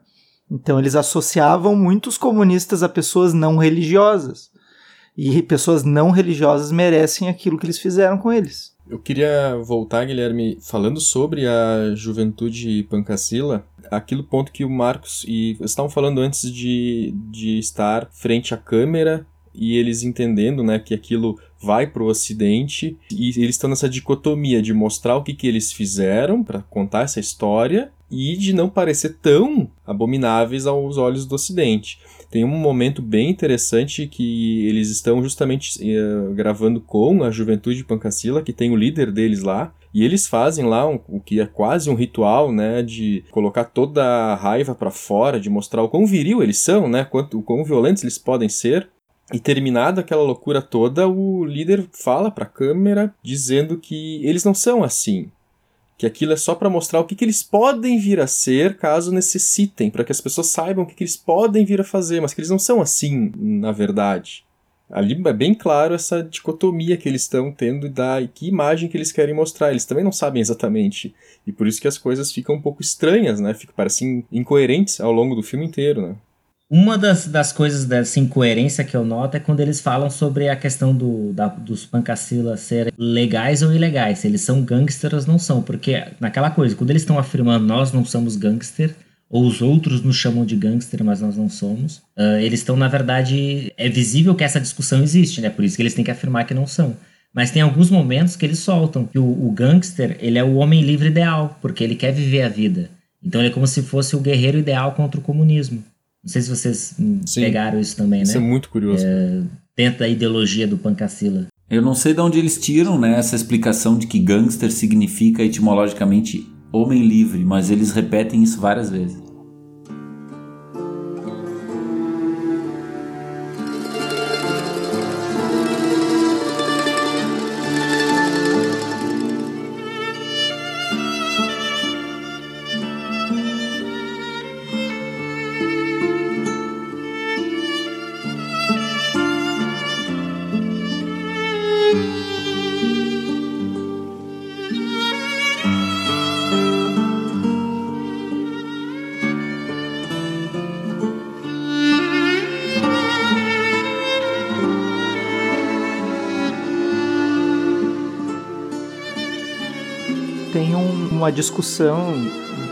Então, eles associavam muitos comunistas a pessoas não religiosas. E pessoas não religiosas merecem aquilo que eles fizeram com eles. Eu queria voltar, Guilherme, falando sobre a juventude pancasila, aquilo ponto que o Marcos e estavam falando antes de, de estar frente à câmera e eles entendendo né, que aquilo vai para o Ocidente e eles estão nessa dicotomia de mostrar o que, que eles fizeram para contar essa história e de não parecer tão abomináveis aos olhos do Ocidente. Tem um momento bem interessante que eles estão justamente uh, gravando com a Juventude Pancasila, que tem o líder deles lá, e eles fazem lá um, o que é quase um ritual, né, de colocar toda a raiva para fora, de mostrar o quão viril eles são, né, quanto, o quão violentos eles podem ser. E terminada aquela loucura toda, o líder fala para a câmera dizendo que eles não são assim, que aquilo é só para mostrar o que, que, eles podem vir a ser caso necessitem, para que as pessoas saibam o que, que, eles podem vir a fazer, mas que eles não são assim, na verdade. Ali é bem claro essa dicotomia que eles estão tendo da e que imagem que eles querem mostrar. Eles também não sabem exatamente. E por isso que as coisas ficam um pouco estranhas, né? Ficam, parecem incoerentes ao longo do filme inteiro, né? Uma das, das coisas dessa incoerência que eu noto é quando eles falam sobre a questão do, da, dos pancacilas serem legais ou ilegais. Se eles são gangsters ou não são. Porque naquela coisa, quando eles estão afirmando nós não somos gangster, ou os outros nos chamam de gangster, mas nós não somos, uh, eles estão, na verdade, é visível que essa discussão existe, né? Por isso que eles têm que afirmar que não são. Mas tem alguns momentos que eles soltam que o, o gangster, ele é o homem livre ideal, porque ele quer viver a vida. Então ele é como se fosse o guerreiro ideal contra o comunismo. Não sei se vocês Sim, pegaram isso também, isso né? Isso é muito curioso. É, dentro da ideologia do Pancasila. Eu não sei de onde eles tiram né, essa explicação de que gangster significa etimologicamente homem livre, mas eles repetem isso várias vezes. Discussão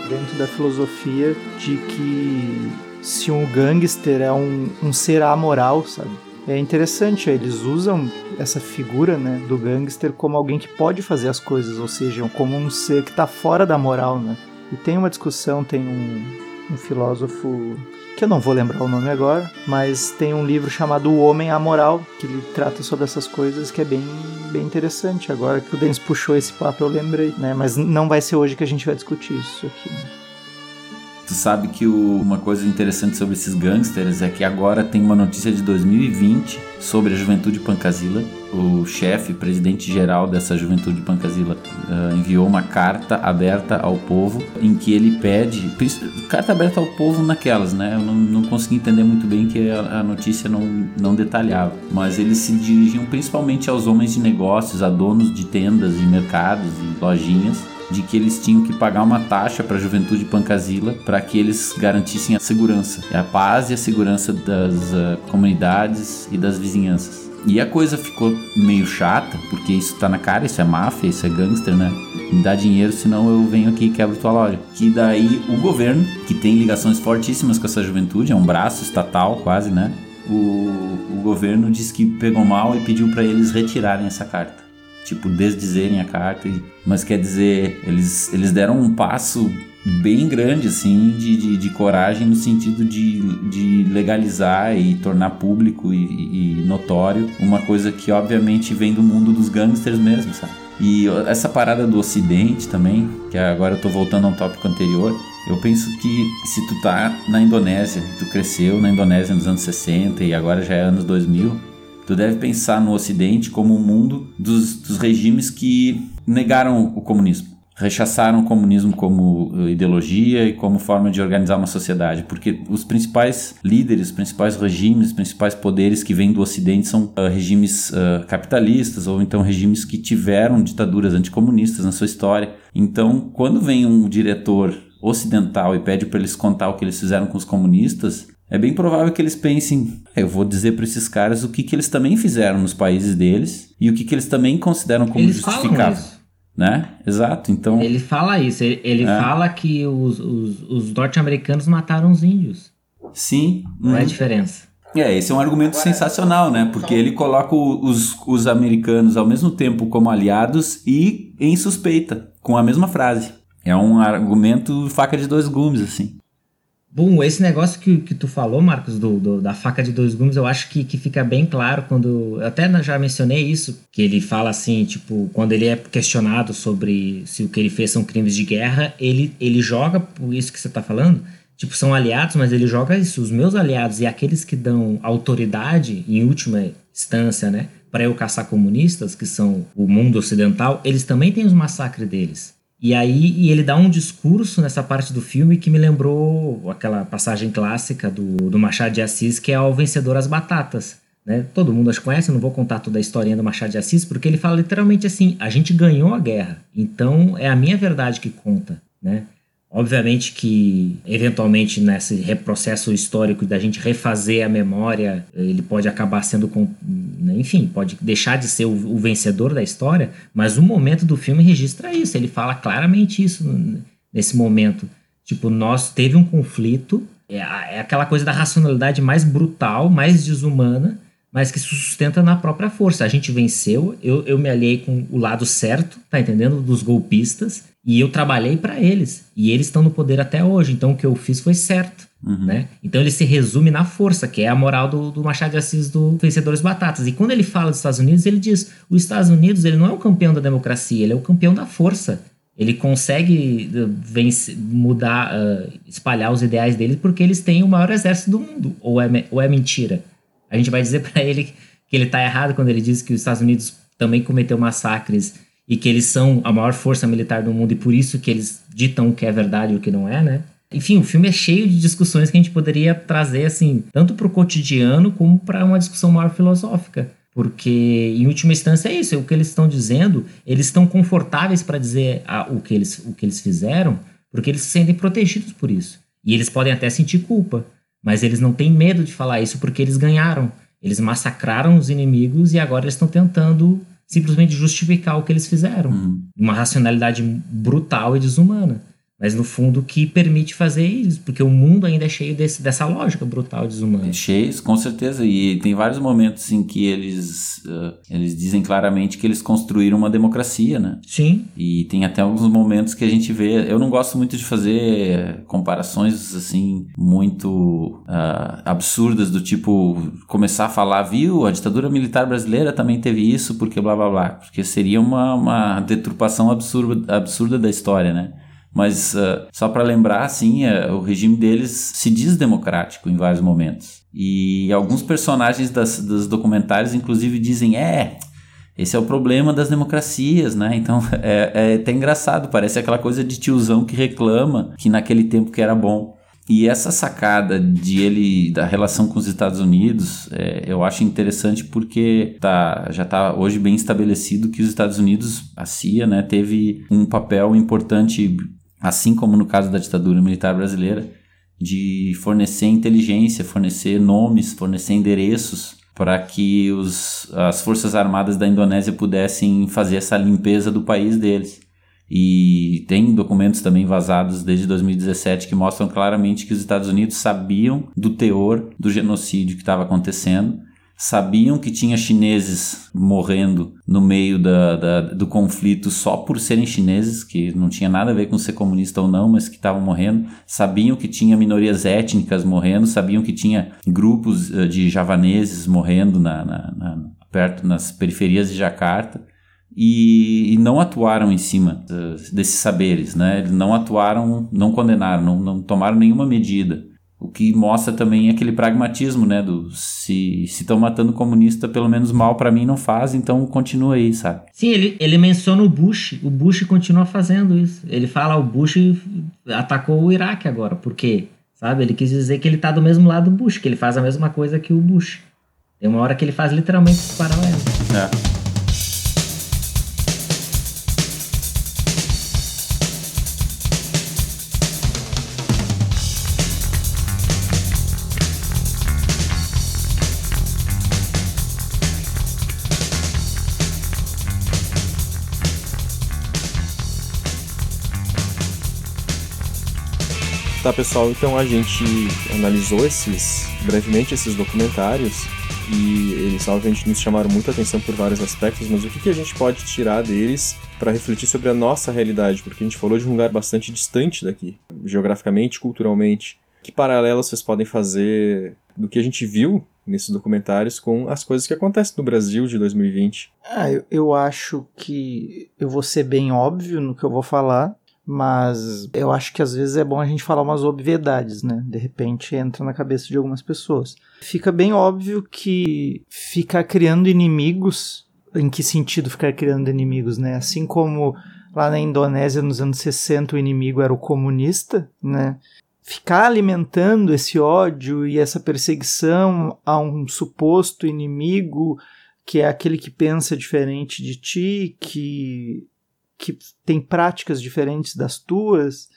dentro da filosofia de que se um gangster é um, um ser amoral, sabe? É interessante, eles usam essa figura né, do gangster como alguém que pode fazer as coisas, ou seja, como um ser que está fora da moral, né? E tem uma discussão, tem um, um filósofo que eu não vou lembrar o nome agora, mas tem um livro chamado O Homem Amoral, que ele trata sobre essas coisas, que é bem, bem interessante. Agora que o Denis puxou esse papo, eu lembrei, né? Mas não vai ser hoje que a gente vai discutir isso aqui, né? Tu sabe que o- uma coisa interessante sobre esses gangsters é que agora tem uma notícia de 2020 sobre a juventude pancasila. O chefe, presidente geral dessa juventude pancasila, ah, enviou uma carta aberta ao povo em que ele pede. Carta aberta ao povo naquelas, né? Eu não, não consegui entender muito bem que a notícia não, não detalhava. Mas eles se dirigiam principalmente aos homens de negócios, a donos de tendas e mercados e lojinhas de que eles tinham que pagar uma taxa para a juventude pancasila para que eles garantissem a segurança, a paz e a segurança das ah, comunidades e das vizinhanças. E a coisa ficou meio chata, porque isso tá na cara, isso é máfia, isso é gangster, né? Me dá dinheiro, senão eu venho aqui e quebro tua loja. Que daí o governo, que tem ligações fortíssimas com essa juventude, é um braço estatal quase, né? O, o governo disse que pegou mal e pediu para eles retirarem essa carta tipo, desdizerem a carta. Mas quer dizer, eles, eles deram um passo bem grande, assim, de, de, de coragem no sentido de, de legalizar e tornar público e, e notório uma coisa que, obviamente, vem do mundo dos gangsters mesmo, sabe? E essa parada do Ocidente também, que agora eu tô voltando a um tópico anterior, eu penso que se tu tá na Indonésia, tu cresceu na Indonésia nos anos 60 e agora já é anos 2000, Tu deve pensar no Ocidente como o mundo dos, dos regimes que negaram o comunismo. Rechaçaram o comunismo como eh, ideologia e como forma de organizar uma sociedade. Porque os principais líderes, principais regimes, principais poderes que vêm do Ocidente são ah, regimes ah, capitalistas ou então regimes que tiveram ditaduras anticomunistas na sua história. Então, quando vem um diretor ocidental e pede para eles contar o que eles fizeram com os comunistas, é bem provável que eles pensem, "É, eu vou dizer para esses caras o que, que eles também fizeram nos países deles e o que, que eles também consideram como Eles falam justificável. isso. Né? Exato. Então, Ele fala isso. Ele, ele É. fala que os, os, os norte-americanos mataram os índios. sim. Não é a uhum. diferença. É, esse é um argumento sensacional, né? Porque ele coloca os, os americanos ao mesmo tempo como aliados e em suspeita, com a mesma frase. É um argumento faca de dois gumes, assim. Bom, esse negócio que, que tu falou, Marcos, do, do- da faca de dois gumes, eu acho que, que fica bem claro quando. Eu até já mencionei isso, que ele fala assim, tipo, quando ele é questionado sobre se o que ele fez são crimes de guerra, ele, ele joga por isso que você tá falando. Tipo, são aliados, mas ele joga isso. Os meus aliados e aqueles que dão autoridade, em última instância, né, para eu caçar comunistas, que são o mundo ocidental, eles também têm os massacres deles. E aí e ele dá um discurso nessa parte do filme que me lembrou aquela passagem clássica do, do Machado de Assis, que é o Vencedor às Batatas. Né? Todo mundo que conhece, não vou contar toda a historinha do Machado de Assis, porque ele fala literalmente assim: a gente ganhou a guerra, então é a minha verdade que conta. Né? Obviamente que, eventualmente, nesse re- processo histórico da gente refazer a memória, ele pode acabar sendo, enfim, pode deixar de ser o, o vencedor da história, mas o momento do filme registra isso. Ele fala claramente isso nesse momento. Tipo, nós teve um conflito, é, é aquela coisa da racionalidade mais brutal, mais desumana, mas que se sustenta na própria força. A gente venceu, eu, eu me aliei com o lado certo, tá entendendo? Dos golpistas, e eu trabalhei para eles. E eles estão no poder até hoje, então o que eu fiz foi certo. Uhum. Né? Então ele se resume na força, que é a moral do, do Machado de Assis do Vencedores Batatas. E quando ele fala dos Estados Unidos, ele diz: os Estados Unidos ele não é o campeão da democracia, ele é o campeão da força. Ele consegue uh, vence, mudar, uh, espalhar os ideais dele porque eles têm o maior exército do mundo. Ou é, ou é mentira? A gente vai dizer para ele que ele está errado quando ele diz que os Estados Unidos também cometeu massacres e que eles são a maior força militar do mundo e por isso que eles ditam o que é verdade e o que não é, né? Enfim, o filme é cheio de discussões que a gente poderia trazer, assim, tanto para o cotidiano como para uma discussão maior filosófica. Porque, em última instância, é isso. É o que eles estão dizendo, eles estão confortáveis para dizer a- o, que eles, o que eles fizeram, porque eles se sentem protegidos por isso. E eles podem até sentir culpa, mas eles não têm medo de falar isso porque eles ganharam. Eles massacraram os inimigos e agora eles estão tentando simplesmente justificar o que eles fizeram. Uhum. Uma racionalidade brutal e desumana. Mas no fundo que permite fazer isso, porque o mundo ainda é cheio desse, dessa lógica brutal e desumana. Cheios, com certeza. E tem vários momentos em que eles, eh, eles dizem claramente que eles construíram uma democracia, né? Sim, E tem até alguns momentos que a gente vê. Eu não gosto muito de fazer comparações assim muito ah, absurdas do tipo começar a falar, viu? A ditadura militar brasileira também teve isso porque blá blá blá, porque seria uma, uma deturpação absurda, absurda da história, né? Mas uh, só para lembrar, assim, uh, o regime deles se diz democrático em vários momentos. E alguns personagens das, dos documentários, inclusive, dizem: é, esse é o problema das democracias, né? Então é, é até engraçado, parece aquela coisa de tiozão que reclama que naquele tempo que era bom. E essa sacada de ele, da relação com os Estados Unidos, é, eu acho interessante porque tá, já está hoje bem estabelecido que os Estados Unidos, a CIA, né, teve um papel importante, assim como no caso da ditadura militar brasileira, de fornecer inteligência, fornecer nomes, fornecer endereços para que os, as forças armadas da Indonésia pudessem fazer essa limpeza do país deles. E tem documentos também vazados desde 2017 que mostram claramente que os Estados Unidos sabiam do teor do genocídio que estava acontecendo, sabiam que tinha chineses morrendo no meio da, da, do conflito só por serem chineses, que não tinha nada a ver com ser comunista ou não, mas que estavam morrendo, sabiam que tinha minorias étnicas morrendo, sabiam que tinha grupos uh, de javaneses morrendo na, na, na, perto nas periferias de Jacarta e, e não atuaram em cima uh, desses saberes, né? Eles não atuaram, não condenaram, não, não tomaram nenhuma medida. O que mostra também aquele pragmatismo, né? Do se estão matando comunista, pelo menos mal para mim não faz, então continua aí, sabe? Sim, ele, ele menciona o Bush. O Bush continua fazendo isso. Ele fala, o Bush atacou o Iraque agora. Por quê? Sabe? Ele quis dizer que ele tá do mesmo lado do Bush, que ele faz a mesma coisa que o Bush. Tem uma hora que ele faz literalmente esse paralelo. É. Tá, pessoal, então a gente analisou esses brevemente esses documentários e eles obviamente nos chamaram muita atenção por vários aspectos, mas o que, que a gente pode tirar deles para refletir sobre a nossa realidade? Porque a gente falou de um lugar bastante distante daqui, geograficamente, culturalmente. Que paralelos vocês podem fazer do que a gente viu nesses documentários com as coisas que acontecem no Brasil de 2020? Ah, eu, eu acho que eu vou ser bem óbvio no que eu vou falar, mas eu acho que às vezes é bom a gente falar umas obviedades, né? De repente entra na cabeça de algumas pessoas. Fica bem óbvio que ficar criando inimigos, em que sentido ficar criando inimigos, né? Assim como lá na Indonésia nos anos 60 o inimigo era o comunista, né? Ficar alimentando esse ódio e essa perseguição a um suposto inimigo que é aquele que pensa diferente de ti, que que tem práticas diferentes das tuas,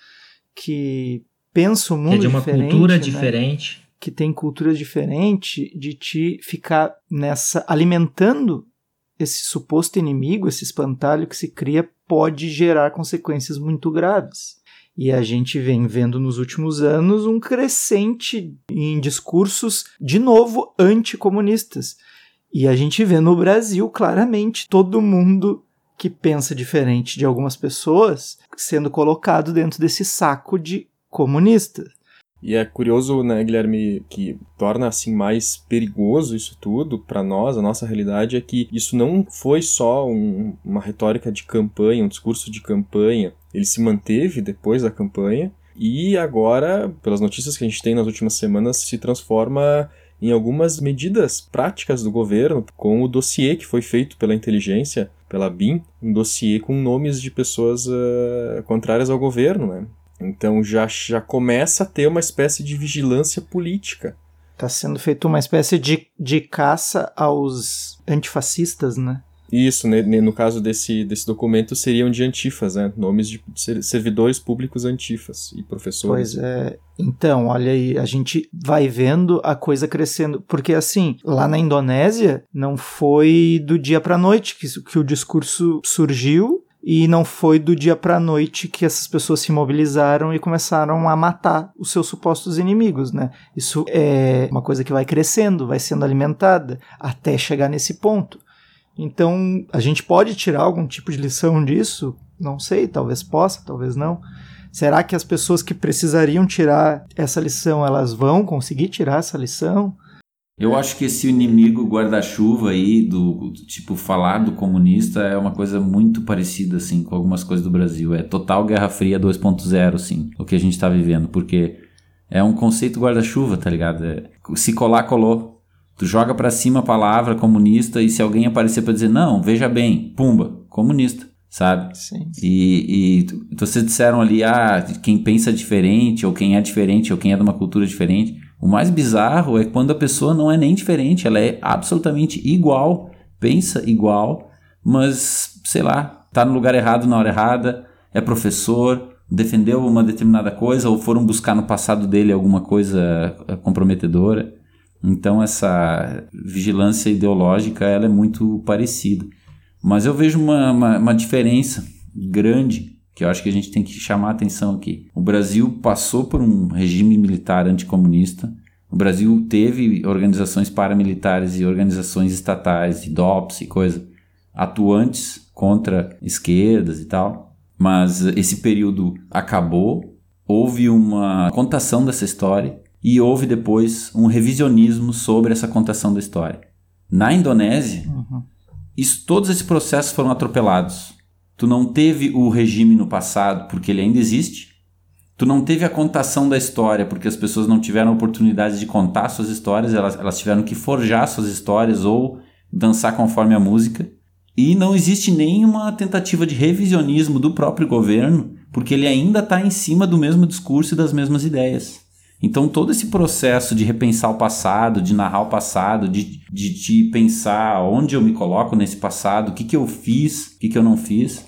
que pensa o mundo que é de uma diferente, cultura né? diferente. que tem culturas diferentes, de te ficar nessa alimentando esse suposto inimigo, esse espantalho que se cria pode gerar consequências muito graves. E a gente vem vendo nos últimos anos um crescente em discursos, de novo, anticomunistas. E a gente vê no Brasil claramente todo mundo que pensa diferente de algumas pessoas sendo colocado dentro desse saco de comunista. E é curioso, né, Guilherme, que torna assim mais perigoso isso tudo para nós, a nossa realidade é que isso não foi só um, uma retórica de campanha, um discurso de campanha. Ele se manteve depois da campanha e agora, pelas notícias que a gente tem nas últimas semanas, se transforma em algumas medidas práticas do governo, com o dossiê que foi feito pela inteligência, pela BIM, um dossiê com nomes de pessoas uh, contrárias ao governo, né? Então já, já começa a ter uma espécie de vigilância política. Está sendo feita uma espécie de, de caça aos antifascistas, né? Isso, né, no caso desse, desse documento, seriam de antifas, né? Nomes de servidores públicos antifas e professores. Pois é. Então, olha aí, a gente vai vendo a coisa crescendo. Porque, assim, lá na Indonésia, não foi do dia para noite que, que o discurso surgiu e não foi do dia para noite que essas pessoas se mobilizaram e começaram a matar os seus supostos inimigos, né? Isso é uma coisa que vai crescendo, vai sendo alimentada até chegar nesse ponto. Então, a gente pode tirar algum tipo de lição disso? Não sei, talvez possa, talvez não. Será que as pessoas que precisariam tirar essa lição, elas vão conseguir tirar essa lição? Eu acho que esse inimigo guarda-chuva aí, do, do, tipo, falar do comunista é uma coisa muito parecida, assim, com algumas coisas do Brasil. É total Guerra Fria 2.0, assim, o que a gente tá vivendo, porque é um conceito guarda-chuva, tá ligado? É, se colar, colou. Tu joga pra cima a palavra comunista e se alguém aparecer pra dizer, não, veja bem, pumba, comunista, sabe? Sim. E, e vocês disseram ali, ah, quem pensa diferente, ou quem é diferente, ou quem é de uma cultura diferente. O mais bizarro é quando a pessoa não é nem diferente, ela é absolutamente igual, pensa igual, mas, sei lá, tá no lugar errado na hora errada, é professor, defendeu uma determinada coisa ou foram buscar no passado dele alguma coisa eh, comprometedora. Então essa vigilância ideológica ela é muito parecida. Mas eu vejo uma, uma, uma diferença grande que eu acho que a gente tem que chamar a atenção aqui. O Brasil passou por um regime militar anticomunista. O Brasil teve organizações paramilitares e organizações estatais, e DOPS e coisa, atuantes contra esquerdas e tal. Mas esse período acabou, houve uma contação dessa história e houve depois um revisionismo sobre essa contação da história. Na Indonésia, Uhum. isso, todos esses processos foram atropelados. Tu não teve o regime no passado porque ele ainda existe. Tu não teve a contação da história porque as pessoas não tiveram oportunidade de contar suas histórias, elas, elas tiveram que forjar suas histórias ou dançar conforme a música. E não existe nenhuma tentativa de revisionismo do próprio governo porque ele ainda está em cima do mesmo discurso e das mesmas ideias. Então, todo esse processo de repensar o passado, de narrar o passado, de, de, de pensar onde eu me coloco nesse passado, o que, que eu fiz, o que, que eu não fiz,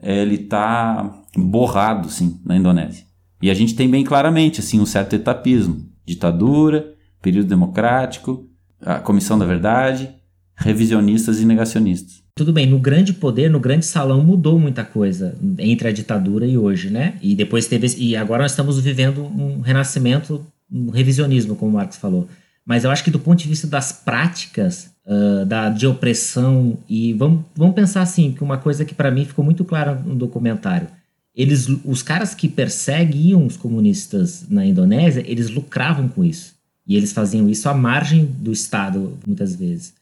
eh, ele está borrado, sim, na Indonésia. E a gente tem bem claramente, assim, um certo etapismo. Ditadura, período democrático, a Comissão da Verdade, revisionistas e negacionistas. Tudo bem, no grande poder, no grande salão mudou muita coisa entre a ditadura e hoje, né? E depois teve e agora nós estamos vivendo um renascimento, um revisionismo, como o Marcos falou. Mas eu acho que do ponto de vista das práticas ah, da de opressão e vamos, vamos pensar assim, que uma coisa que para mim ficou muito clara no documentário, eles os caras que perseguiam os comunistas na Indonésia, eles lucravam com isso. E eles faziam isso à margem do Estado, muitas vezes.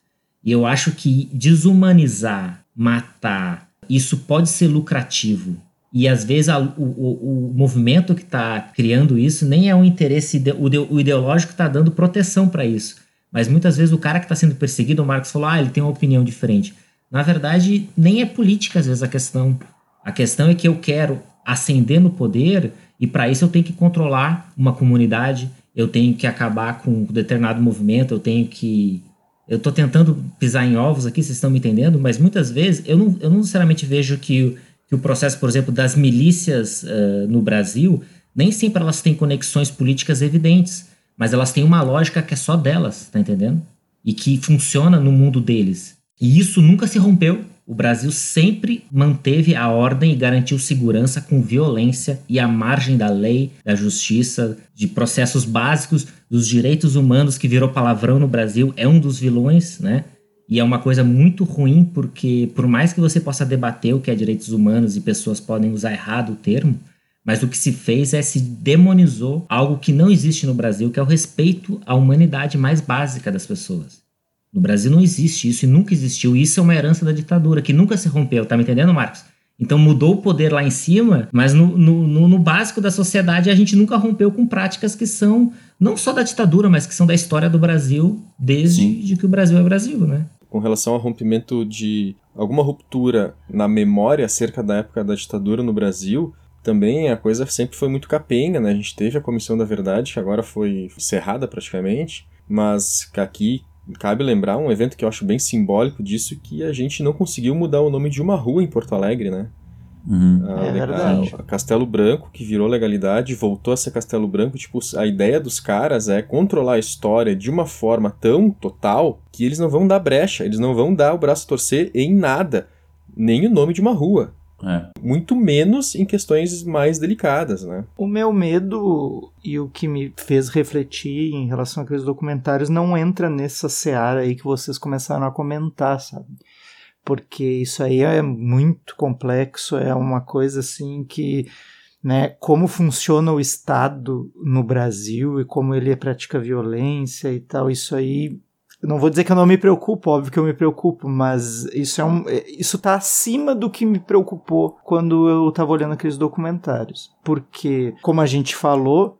E eu acho que desumanizar, matar, isso pode ser lucrativo. E às vezes a- o, o- o movimento que está criando isso nem é um interesse, o ideológico está dando proteção para isso. Mas muitas vezes o cara que está sendo perseguido, o Marcos falou, ah, ele tem uma opinião diferente. Na verdade, nem é política às vezes a questão. A questão é que eu quero ascender no poder e para isso eu tenho que controlar uma comunidade, eu tenho que acabar com um determinado movimento, eu tenho que eu estou tentando pisar em ovos aqui, vocês estão me entendendo, mas muitas vezes eu não, eu não necessariamente vejo que, o- que o processo, por exemplo, das milícias eh, no Brasil, nem sempre elas têm conexões políticas evidentes, mas elas têm uma lógica que é só delas, tá entendendo? E que funciona no mundo deles. E isso nunca se rompeu. O Brasil sempre manteve a ordem e garantiu segurança com violência e à margem da lei, da justiça, de processos básicos dos direitos humanos, que virou palavrão no Brasil, é um dos vilões, né? E é uma coisa muito ruim, porque por mais que você possa debater o que é direitos humanos e pessoas podem usar errado o termo, mas o que se fez é se demonizou algo que não existe no Brasil, que é o respeito à humanidade mais básica das pessoas. No Brasil não existe isso e nunca existiu. Isso é uma herança da ditadura, que nunca se rompeu, tá me entendendo, Marcos? Então mudou o poder lá em cima, mas no, no, no- básico da sociedade a gente nunca rompeu com práticas que são não só da ditadura, mas que são da história do Brasil desde Sim. de que o Brasil é Brasil, né? com relação ao rompimento de alguma ruptura na memória acerca da época da ditadura no Brasil, também a coisa sempre foi muito capenga, né? A gente teve a Comissão da Verdade, que agora foi encerrada praticamente, mas aqui cabe lembrar um evento que eu acho bem simbólico disso, que a gente não conseguiu mudar o nome de uma rua em Porto Alegre, né? Uhum. A, É a- verdade. a Castelo Branco, que virou legalidade, voltou a ser Castelo Branco. Tipo, a ideia dos caras é controlar a história de uma forma tão total que eles não vão dar brecha, eles não vão dar o braço a torcer em nada, nem o nome de uma rua. É. Muito menos em questões mais delicadas, né? O meu medo e o que me fez refletir em relação àqueles documentários não entra nessa seara aí que vocês começaram a comentar, sabe? Porque isso aí é muito complexo, é uma coisa assim que né, como funciona o Estado no Brasil e como ele pratica violência e tal, isso aí não vou dizer que eu não me preocupo, óbvio que eu me preocupo, mas isso é um, isso tá acima do que me preocupou quando eu estava olhando aqueles documentários. Porque, como a gente falou,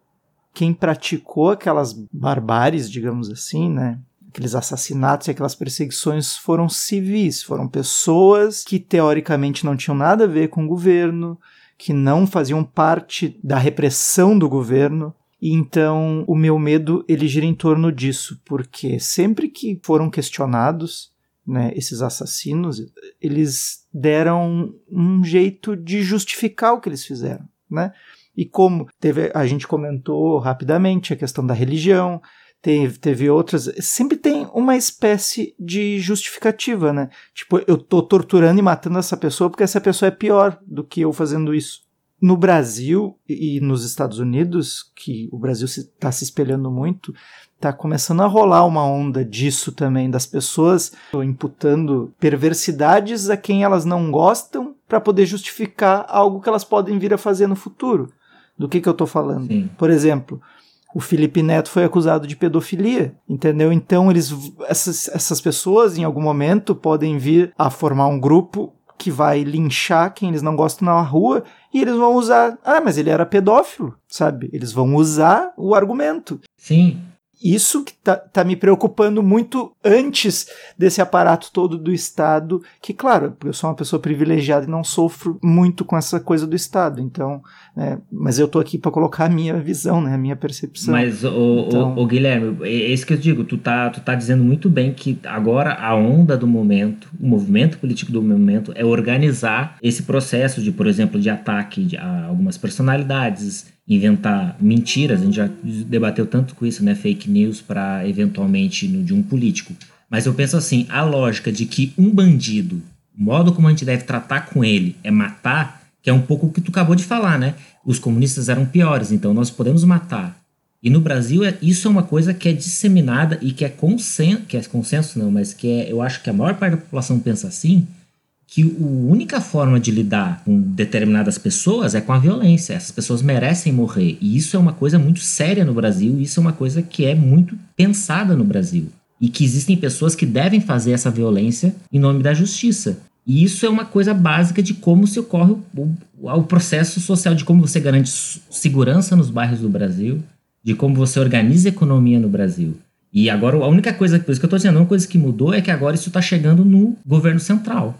quem praticou aquelas barbáries, digamos assim, né? Aqueles assassinatos e aquelas perseguições foram civis, foram pessoas que teoricamente não tinham nada a ver com o governo, que não faziam parte da repressão do governo, então o meu medo ele gira em torno disso, porque sempre que foram questionados, né, esses assassinos, eles deram um jeito de justificar o que eles fizeram, né? E como teve, a gente comentou rapidamente a questão da religião, teve, teve outras, sempre tem uma espécie de justificativa, né? Tipo, eu tô torturando e matando essa pessoa porque essa pessoa é pior do que eu fazendo isso no Brasil e nos Estados Unidos, que o Brasil está se, se espelhando muito, está começando a rolar uma onda disso também, das pessoas imputando perversidades a quem elas não gostam para poder justificar algo que elas podem vir a fazer no futuro. Do que, que eu estou falando? Sim. Por exemplo, o Felipe Neto foi acusado de pedofilia, entendeu? Então eles, essas, essas pessoas em algum momento podem vir a formar um grupo que vai linchar quem eles não gostam na rua e eles vão usar, ah, mas ele era pedófilo, sabe? Eles vão usar o argumento. Sim isso que tá, tá, me preocupando muito antes desse aparato todo do Estado, que, claro, eu sou uma pessoa privilegiada e não sofro muito com essa coisa do Estado, então, né, mas eu tô aqui para colocar a minha visão, né, a minha percepção. Mas, o, então... o, o, Guilherme, é isso que eu digo, tu tá, tu tá dizendo muito bem que agora a onda do momento, o movimento político do momento é organizar esse processo de, por exemplo, de ataque a algumas personalidades, inventar mentiras, a gente já debateu tanto com isso, né, fake news para eventualmente de um político. Mas eu penso assim, a lógica de que um bandido, o modo como a gente deve tratar com ele é matar, que é um pouco o que tu acabou de falar, né? Os comunistas eram piores, então nós podemos matar. E no Brasil é, isso é uma coisa que é disseminada e que é consenso, que é consenso não, mas que é, eu acho que a maior parte da população pensa assim, que a única forma de lidar com determinadas pessoas é com a violência. Essas pessoas merecem morrer. E isso é uma coisa muito séria no Brasil, e isso é uma coisa que é muito pensada no Brasil. E que existem pessoas que devem fazer essa violência em nome da justiça. E isso é uma coisa básica de como se ocorre o, o, o processo social, de como você garante segurança nos bairros do Brasil, de como você organiza a economia no Brasil. E agora a única coisa, por isso que eu estou dizendo, uma coisa que mudou é que agora isso está chegando no governo central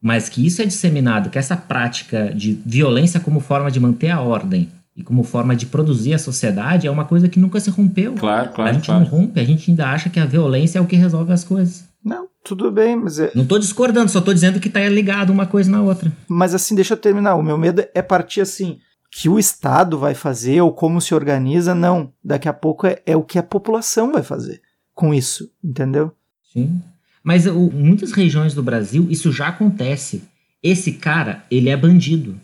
mas que isso é disseminado, que essa prática de violência como forma de manter a ordem e como forma de produzir a sociedade é uma coisa que nunca se rompeu. Claro, claro. A gente claro. não rompe, a gente ainda acha que a violência é o que resolve as coisas. Não, tudo bem, mas é... Não estou discordando, só estou dizendo que está ligado uma coisa na outra. Mas assim, deixa eu terminar. O meu medo é partir assim, que o Estado vai fazer ou como se organiza, não. Daqui a pouco é, é o que a população vai fazer com isso, entendeu? Sim. Mas em muitas regiões do Brasil isso já acontece. Esse cara, ele é bandido.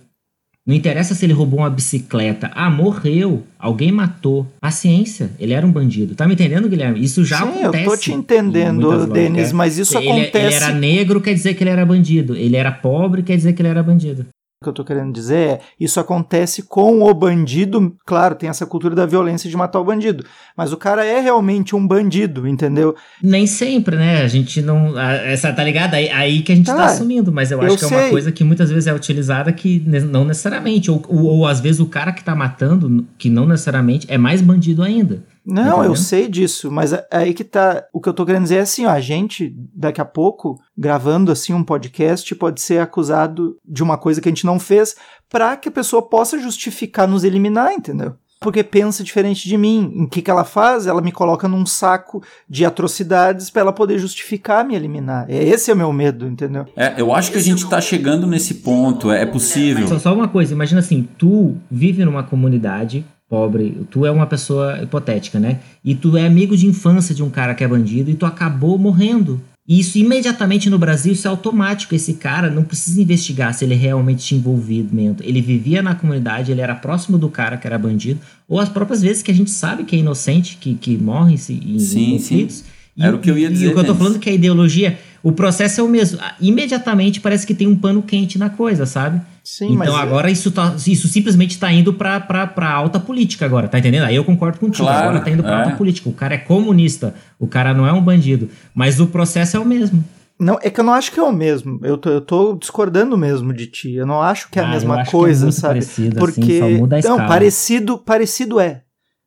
Não interessa se ele roubou uma bicicleta. Ah, morreu. Alguém matou. Paciência, ele era um bandido. Tá me entendendo, Guilherme? Isso já Sim, acontece. eu tô te entendendo, Denis, é. mas isso ele, acontece. Ele era negro, quer dizer que ele era bandido. Ele era pobre, quer dizer que ele era bandido que eu estou querendo dizer é, isso acontece com o bandido, claro, tem essa cultura da violência de matar o bandido, mas o cara é realmente um bandido, entendeu? Nem sempre, né? A gente não, essa tá ligado? Aí, aí que a gente está assumindo, mas eu, eu acho que sei. é uma coisa que muitas vezes é utilizada que não necessariamente, ou, ou, ou às vezes o cara que está matando, que não necessariamente é mais bandido ainda. Não, tá eu sei disso, mas é, é aí que tá. O que eu tô querendo dizer é assim, ó, a gente, daqui a pouco, gravando assim um podcast, pode ser acusado de uma coisa que a gente não fez para que a pessoa possa justificar nos eliminar, entendeu? porque pensa diferente de mim. Em que que ela faz? Ela me coloca num saco de atrocidades para ela poder justificar me eliminar. É esse é o meu medo, entendeu? É, eu acho que a gente tá chegando nesse ponto, é possível. Só, só uma coisa, imagina assim, tu vive numa comunidade pobre, tu é uma pessoa hipotética, né? E tu é amigo de infância de um cara que é bandido e tu acabou morrendo. E isso imediatamente no Brasil, isso é automático. Esse cara não precisa investigar se ele realmente tinha envolvimento. Ele vivia na comunidade, ele era próximo do cara que era bandido, ou as próprias vezes que a gente sabe que é inocente, que, que morre em, sim, conflitos. Sim. Era o que eu ia dizer. E o que eu tô falando é que a ideologia, o processo é o mesmo. Imediatamente parece que tem um pano quente na coisa, sabe? Sim, então mas agora isso, tá, isso simplesmente tá indo pra, pra, pra alta política agora, tá entendendo? Aí eu concordo contigo. Claro, agora tá indo pra é. alta política. O cara é comunista, o cara não é um bandido. Mas o processo é o mesmo. Não, é que eu não acho que é o mesmo. Eu tô, eu tô discordando mesmo de ti. Eu não acho que é a Ah, eu mesma é coisa, muito sabe? parecido, Porque assim, só muda a não, escala. parecido, parecido é.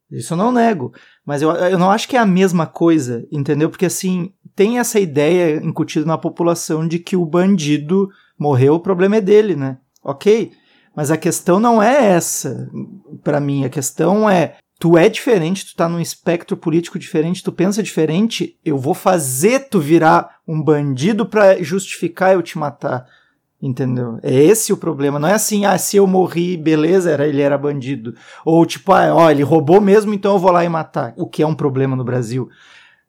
Isso eu não nego, mas eu, eu não acho que é a mesma coisa, entendeu? Porque assim, tem essa ideia incutida na população de que o bandido morreu, o problema é dele, né? OK? Mas a questão não é essa, pra mim, a questão é tu é diferente, tu tá num espectro político diferente, tu pensa diferente, eu vou fazer tu virar um bandido pra justificar eu te matar. Entendeu? É esse o problema. Não é assim, ah, se eu morri, beleza, era, ele era bandido. Ou tipo, ah, ó, ele roubou mesmo, então eu vou lá e matar. O que é um problema no Brasil.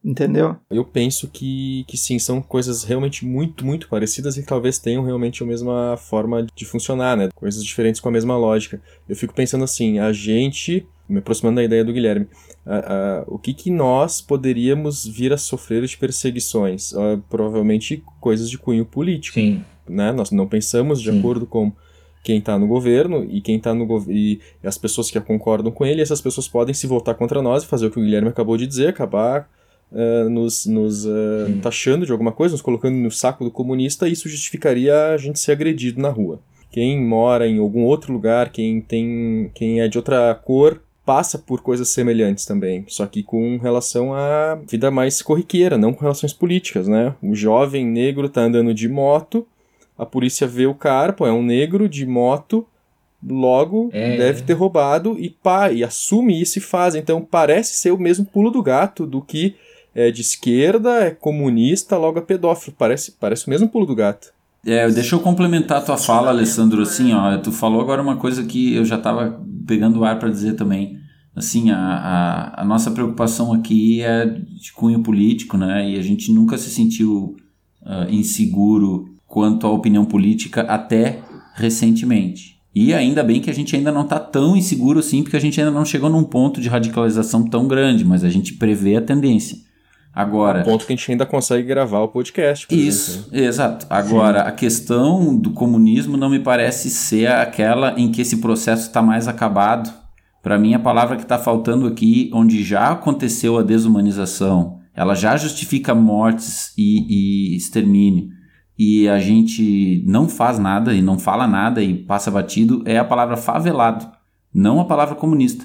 Entendeu? Eu penso que, que sim, são coisas realmente muito, muito parecidas e que talvez tenham realmente a mesma forma de funcionar, né? Coisas diferentes com a mesma lógica. Eu fico pensando assim, a gente, me aproximando da ideia do Guilherme, a- a- o que que nós poderíamos vir a sofrer de perseguições? Ah, provavelmente coisas de cunho político Sim. né? Nós não pensamos de Sim. acordo com quem está no governo e quem tá no e as pessoas que concordam com ele, essas pessoas podem se voltar contra nós e fazer o que o Guilherme acabou de dizer, acabar eh, nos, nos Sim. taxando de alguma coisa, nos colocando no saco do comunista, isso justificaria a gente ser agredido na rua. Quem mora em algum outro lugar, quem tem, quem é de outra cor, passa por coisas semelhantes também, só que com relação à vida mais corriqueira, não com relações políticas, né? O jovem negro tá andando de moto, a polícia vê o cara, pô, é um negro de moto, logo É. deve ter roubado e pá, e assume isso e faz. Então parece ser o mesmo pulo do gato do que é de esquerda, é comunista, logo é pedófilo. Parece, parece o mesmo pulo do gato. É, deixa eu complementar a tua fala, Alessandro, assim, ó, tu falou agora uma coisa que eu já estava pegando o ar para dizer também. Assim, a, a, a nossa preocupação aqui é de cunho político, né? E a gente nunca se sentiu ah, inseguro quanto à opinião política até recentemente. E ainda bem que a gente ainda não está tão inseguro assim, porque a gente ainda não chegou num ponto de radicalização tão grande, mas a gente prevê a tendência. Agora, Ponto que a gente ainda consegue gravar o podcast. por isso, exemplo. exato. Agora, a questão do comunismo não me parece ser aquela em que esse processo está mais acabado. Para mim, a palavra que está faltando aqui, onde já aconteceu a desumanização, ela já justifica mortes e, e extermínio, e a gente não faz nada e não fala nada e passa batido, é a palavra favelado, não a palavra comunista.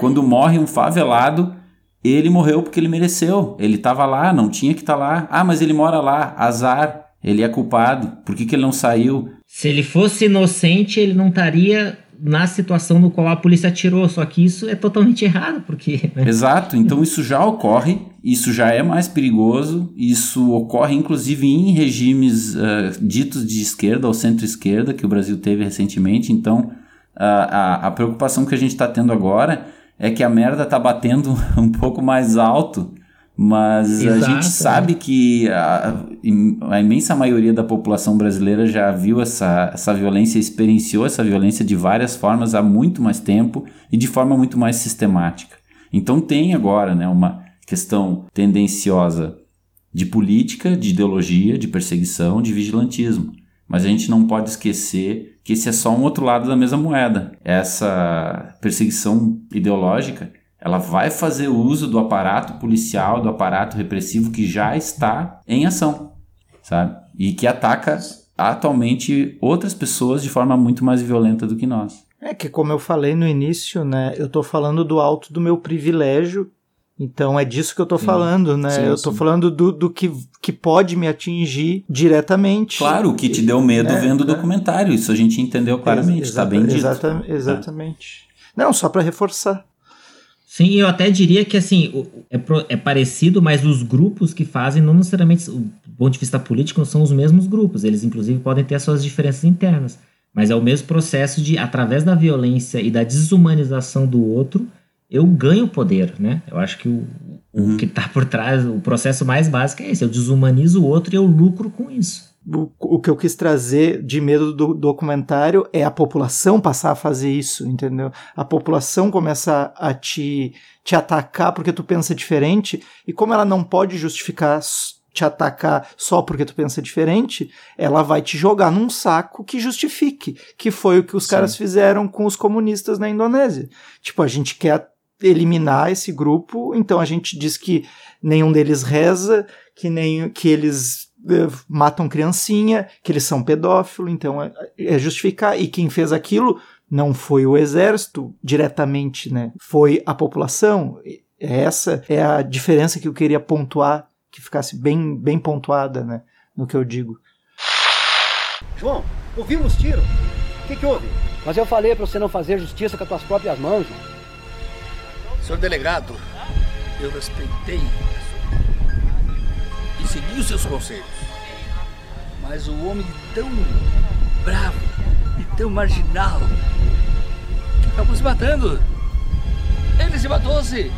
Quando morre um favelado, ele morreu porque ele mereceu. Ele estava lá, não tinha que estar lá. Ah, mas ele mora lá, azar. Ele é culpado. Por que, que ele não saiu? Se ele fosse inocente, ele não estaria na situação no qual a polícia atirou. Só que isso é totalmente errado, porque. né? Exato. Então isso já ocorre. Isso já é mais perigoso. Isso ocorre inclusive em regimes ah, ditos de esquerda ou centro-esquerda que o Brasil teve recentemente. Então a, a, a preocupação que a gente está tendo agora é que a merda tá batendo um pouco mais alto. Mas a Exato, gente é. sabe que a, a imensa maioria da população brasileira já viu essa, essa violência, experienciou essa violência de várias formas há muito mais tempo e de forma muito mais sistemática. Então tem agora né, uma questão tendenciosa de política, de ideologia, de perseguição, de vigilantismo. Mas a gente não pode esquecer que esse é só um outro lado da mesma moeda. Essa perseguição ideológica, ela vai fazer uso do aparato policial, do aparato repressivo que já está em ação, sabe? E que ataca atualmente outras pessoas de forma muito mais violenta do que nós. É que, como eu falei no início, né, eu tô falando do alto do meu privilégio, então é disso que eu tô falando, né? Sim, eu tô sim. falando do, do que, que pode me atingir diretamente. Claro, o que te deu medo É, vendo o é. documentário, isso a gente entendeu claramente, está bem dito. Exata- exatamente. Não, só para reforçar. Sim, eu até diria que assim, é, é parecido, mas os grupos que fazem não necessariamente, do ponto de vista político, não são os mesmos grupos. Eles, inclusive, podem ter as suas diferenças internas. Mas é o mesmo processo de, através da violência e da desumanização do outro, eu ganho poder, né? Eu acho que o, o Uhum. que está por trás, o processo mais básico é esse. Eu desumanizo o outro e eu lucro com isso. O, o que eu quis trazer de medo do documentário é a população passar a fazer isso, entendeu? A população começar a te, te atacar porque tu pensa diferente, e como ela não pode justificar te atacar só porque tu pensa diferente, ela vai te jogar num saco que justifique, que foi o que os Sim. caras fizeram com os comunistas na Indonésia. Tipo, a gente quer eliminar esse grupo, então a gente diz que nenhum deles reza, que nem que eles uh, matam criancinha, que eles são pedófilos, então é, é justificar. E quem fez aquilo não foi o exército diretamente, né? Foi a população. Essa é a diferença que eu queria pontuar, que ficasse bem, bem pontuada, né? No que eu digo. João, ouvimos tiro. O que, que houve? Mas eu falei para você não fazer justiça com as tuas próprias mãos, João. Senhor delegado, eu respeitei e segui os seus conselhos. Mas o homem tão bravo e tão marginal acabou se matando. Ele se matou-se.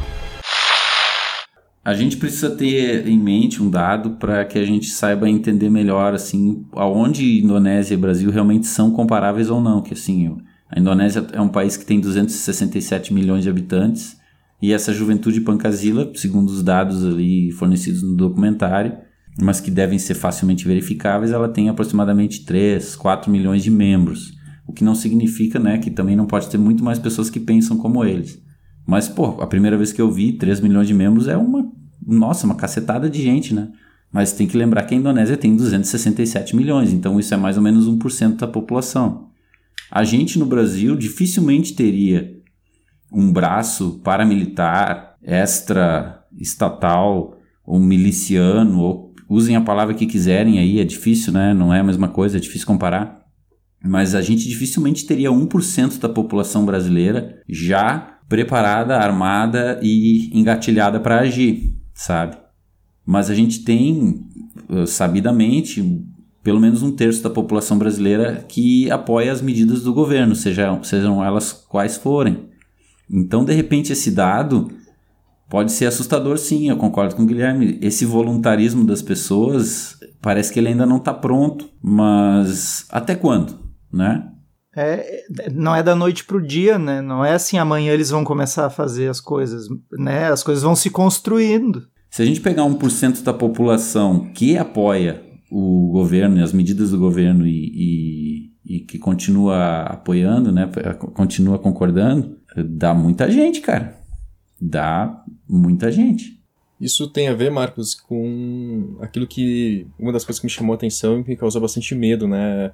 A gente precisa ter em mente um dado para que a gente saiba entender melhor assim aonde Indonésia e Brasil realmente são comparáveis ou não, que assim, a Indonésia é um país que tem 267 milhões de habitantes e essa juventude pancasila, segundo os dados ali fornecidos no documentário, mas que devem ser facilmente verificáveis, ela tem aproximadamente 3, 4 milhões de membros. O que não significa né, que também não pode ter muito mais pessoas que pensam como eles. Mas, pô, a primeira vez que eu vi 3 milhões de membros é uma. Nossa, uma cacetada de gente, né? Mas tem que lembrar que a Indonésia tem 267 milhões, então isso é mais ou menos 1% da população. A gente no Brasil dificilmente teria um braço paramilitar, extra estatal, ou miliciano, ou usem a palavra que quiserem aí, é difícil, né? Não é a mesma coisa, é difícil comparar. Mas a gente dificilmente teria 1% da população brasileira já preparada, armada e engatilhada para agir, sabe? Mas a gente tem, eh, sabidamente, pelo menos um terço da população brasileira que apoia as medidas do governo, sejam, sejam elas quais forem. Então, de repente, esse dado pode ser assustador, sim, eu concordo com o Guilherme. Esse voluntarismo das pessoas parece que ele ainda não está pronto, mas até quando, né? É, não é da noite para o dia, né? Não é assim amanhã eles vão começar a fazer as coisas, né? As coisas vão se construindo. Se a gente pegar 1% da população que apoia o governo e as medidas do governo e, e, e que continua apoiando, né? Continua concordando, dá muita gente, cara. Dá muita gente. Isso tem a ver, Marcos, com aquilo que. Uma das coisas que me chamou a atenção e me causou bastante medo, né?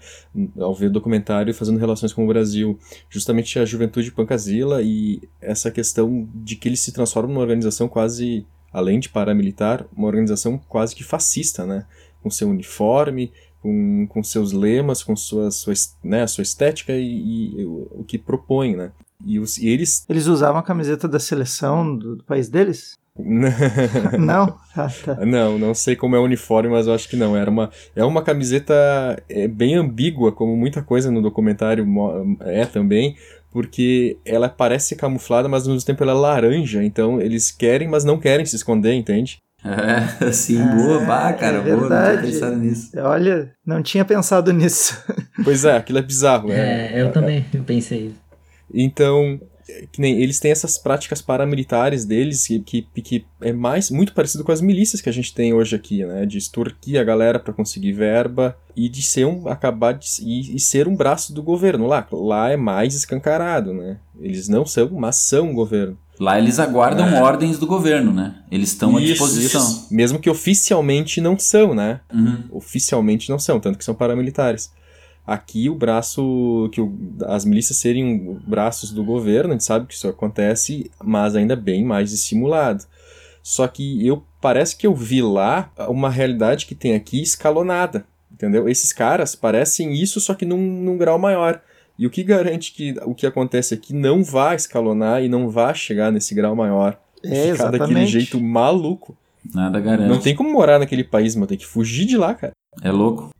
Ao ver o documentário fazendo relações com o Brasil. Justamente a juventude pancasila e essa questão de que ele se transforma numa organização quase, além de paramilitar, uma organização quase que fascista, né? Com seu uniforme, com, com seus lemas, com sua, sua, né, sua estética e, e o, o que propõe, né? E, os, e eles. Eles usavam a camiseta da seleção do, do país deles? não? Ah, tá. Não, não sei como é o uniforme, mas eu acho que não. Era uma, é uma camiseta é, bem ambígua, como muita coisa no documentário é também, porque ela parece camuflada, mas ao mesmo tempo ela é laranja, então eles querem, mas não querem se esconder, entende? É, sim, boa, é, bah, cara, é boa, não tinha pensado nisso. Olha, não tinha pensado nisso. Pois é, aquilo é bizarro. É, é eu também pensei isso. Então, que nem eles têm essas práticas paramilitares deles que, que, que, é mais muito parecido com as milícias que a gente tem hoje aqui, né? De extorquir a galera para conseguir verba e de ser um acabar de, e, e, ser um braço do governo lá. Lá é mais escancarado, né? Eles não são, mas são governo. Lá eles aguardam é. ordens do governo, né? Eles estão à disposição. Isso. Mesmo que oficialmente não são, né? Uhum. Oficialmente não são, tanto que são paramilitares. Aqui o braço, que o, as milícias serem braços do governo, a gente sabe que isso acontece, mas ainda bem mais dissimulado. Só que eu parece que eu vi lá uma realidade que tem aqui escalonada, entendeu? Esses caras parecem isso, só que num, num grau maior. E o que garante que o que acontece aqui não vai escalonar e não vai chegar nesse grau maior? É, ficar daquele jeito maluco. Nada garante. Não tem como morar naquele país, mas tem que fugir de lá, cara. É louco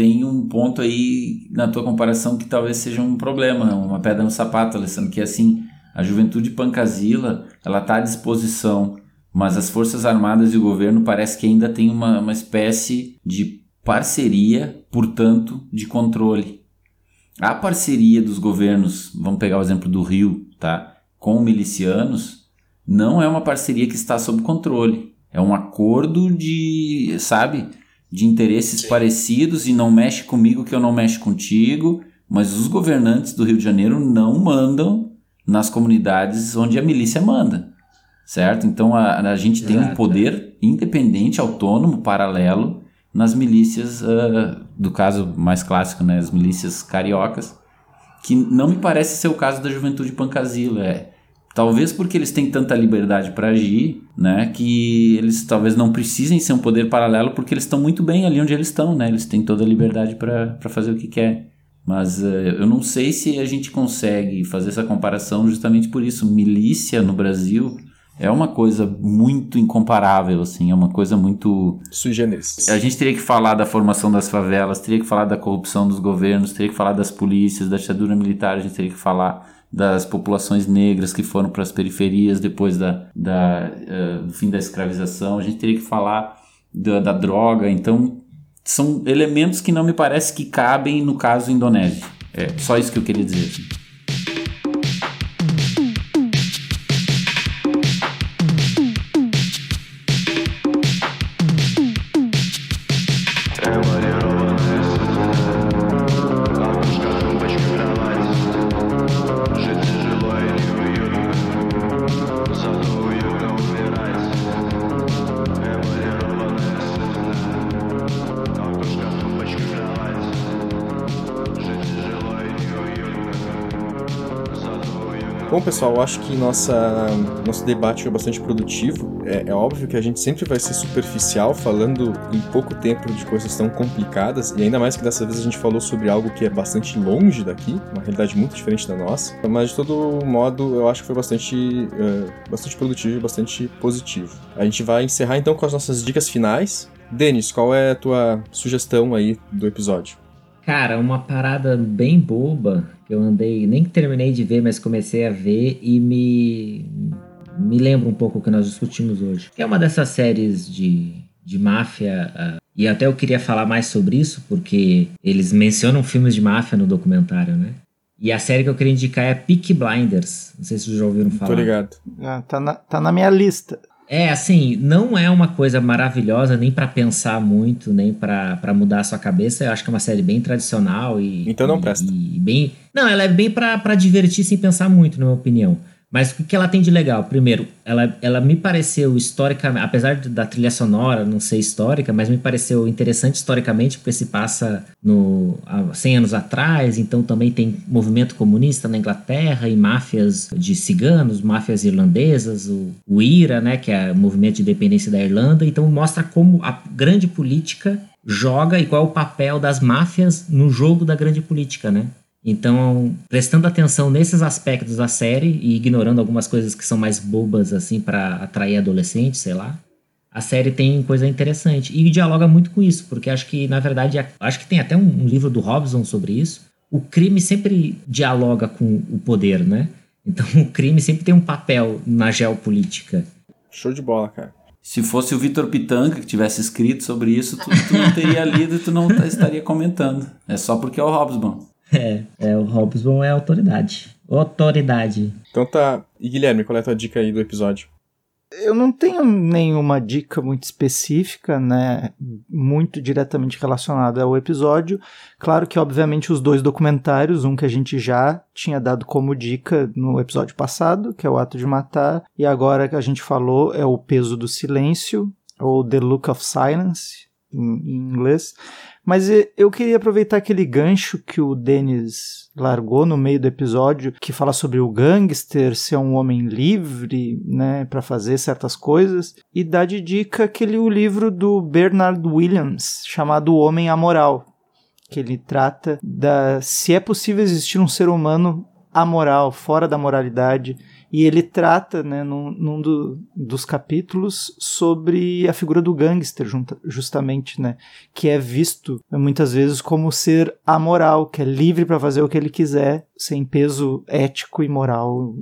tem um ponto aí na tua comparação que talvez seja um problema, uma pedra no sapato, Alessandro, que é assim, a juventude pancasila, ela está à disposição, mas as forças armadas e o governo parece que ainda tem uma, uma espécie de parceria, portanto, de controle. A parceria dos governos, vamos pegar o exemplo do Rio, tá? Com milicianos, não é uma parceria que está sob controle. É um acordo de, sabe, de interesses parecidos e não mexe comigo que eu não mexo contigo, mas os governantes do Rio de Janeiro não mandam nas comunidades onde a milícia manda, certo? Então a, a gente tem um Exato. poder independente, autônomo, paralelo nas milícias, ah, do caso mais clássico, né, as milícias cariocas, que não me parece ser o caso da Juventude Pancasila, é Talvez porque eles têm tanta liberdade para agir, né, que eles talvez não precisem ser um poder paralelo porque eles estão muito bem ali onde eles estão, né? Eles têm toda a liberdade para fazer o que quer. Mas eh, eu não sei se a gente consegue fazer essa comparação justamente por isso. Milícia no Brasil é uma coisa muito incomparável, assim, é uma coisa muito Sui generis. a gente teria que falar da formação das favelas, teria que falar da corrupção dos governos, teria que falar das polícias, da ditadura militar, a gente teria que falar das populações negras que foram para as periferias depois da, da, eh, do fim da escravização, a gente teria que falar da, da droga, então são elementos que não me parece que cabem no caso indonésio. É só isso que eu queria dizer. Bom, pessoal, acho que nossa, nosso debate foi bastante produtivo. É, é óbvio que a gente sempre vai ser superficial falando em pouco tempo de coisas tão complicadas, e ainda mais que dessa vez a gente falou sobre algo que é bastante longe daqui, uma realidade muito diferente da nossa. Mas de todo modo, eu acho que foi bastante, é, bastante produtivo e bastante positivo. A gente vai encerrar então com as nossas dicas finais. Denis, qual é a tua sugestão aí do episódio? Cara, uma parada bem boba que eu andei, nem que terminei de ver, mas comecei a ver e me me lembra um pouco o que nós discutimos hoje. É uma dessas séries de, de máfia, ah, e até eu queria falar mais sobre isso, porque eles mencionam filmes de máfia no documentário, né? E a série que eu queria indicar é Peaky Blinders. Não sei se vocês já ouviram falar. Tô ligado. Ah, tá, na, tá na minha lista. É, assim, não é uma coisa maravilhosa nem pra pensar muito, nem pra pra mudar a sua cabeça. Eu acho que é uma série bem tradicional e. Então não presta. E bem, não, ela é bem pra divertir sem pensar muito, na minha opinião. Mas o que ela tem de legal? Primeiro, ela, ela me pareceu historicamente, apesar da trilha sonora não ser histórica, mas me pareceu interessante historicamente, porque se passa no, há 100 anos atrás, então também tem movimento comunista na Inglaterra e máfias de ciganos, máfias irlandesas, o, o IRA, né, que é o movimento de independência da Irlanda, então mostra como a grande política joga e qual é o papel das máfias no jogo da grande política, né? Então, prestando atenção nesses aspectos da série e ignorando algumas coisas que são mais bobas, assim, para atrair adolescentes, sei lá, a série tem coisa interessante. E dialoga muito com isso, porque acho que, na verdade, acho que tem até um, livro do Robson sobre isso. O crime sempre dialoga com o poder, né? Então, o crime sempre tem um papel na geopolítica. Show de bola, cara. Se fosse o Vitor Pitanga que tivesse escrito sobre isso, tu, tu não teria lido e tu não estaria comentando. É só porque é o Hobsbawm. É, é o Robson é autoridade. Autoridade. Então tá. E Guilherme, qual é a tua dica aí do episódio? Eu não tenho nenhuma dica muito específica, né, muito diretamente relacionada ao episódio. Claro que, obviamente, os dois documentários, um que a gente já tinha dado como dica no episódio passado, que é o Ato de Matar, e agora que a gente falou é o Peso do Silêncio, ou The Look of Silence, em, em inglês. Mas e- eu queria aproveitar aquele gancho que o Denis largou no meio do episódio, que fala sobre o gangster ser um homem livre, né, para fazer certas coisas, e dar de dica aquele o livro do Bernard Williams, chamado O Homem Amoral, que ele trata da se é possível existir um ser humano amoral, fora da moralidade, e ele trata, né, num, num do- dos capítulos sobre a figura do gangster, junta- justamente, né, que é visto né, muitas vezes como ser amoral, que é livre para fazer o que ele quiser, sem peso ético e moral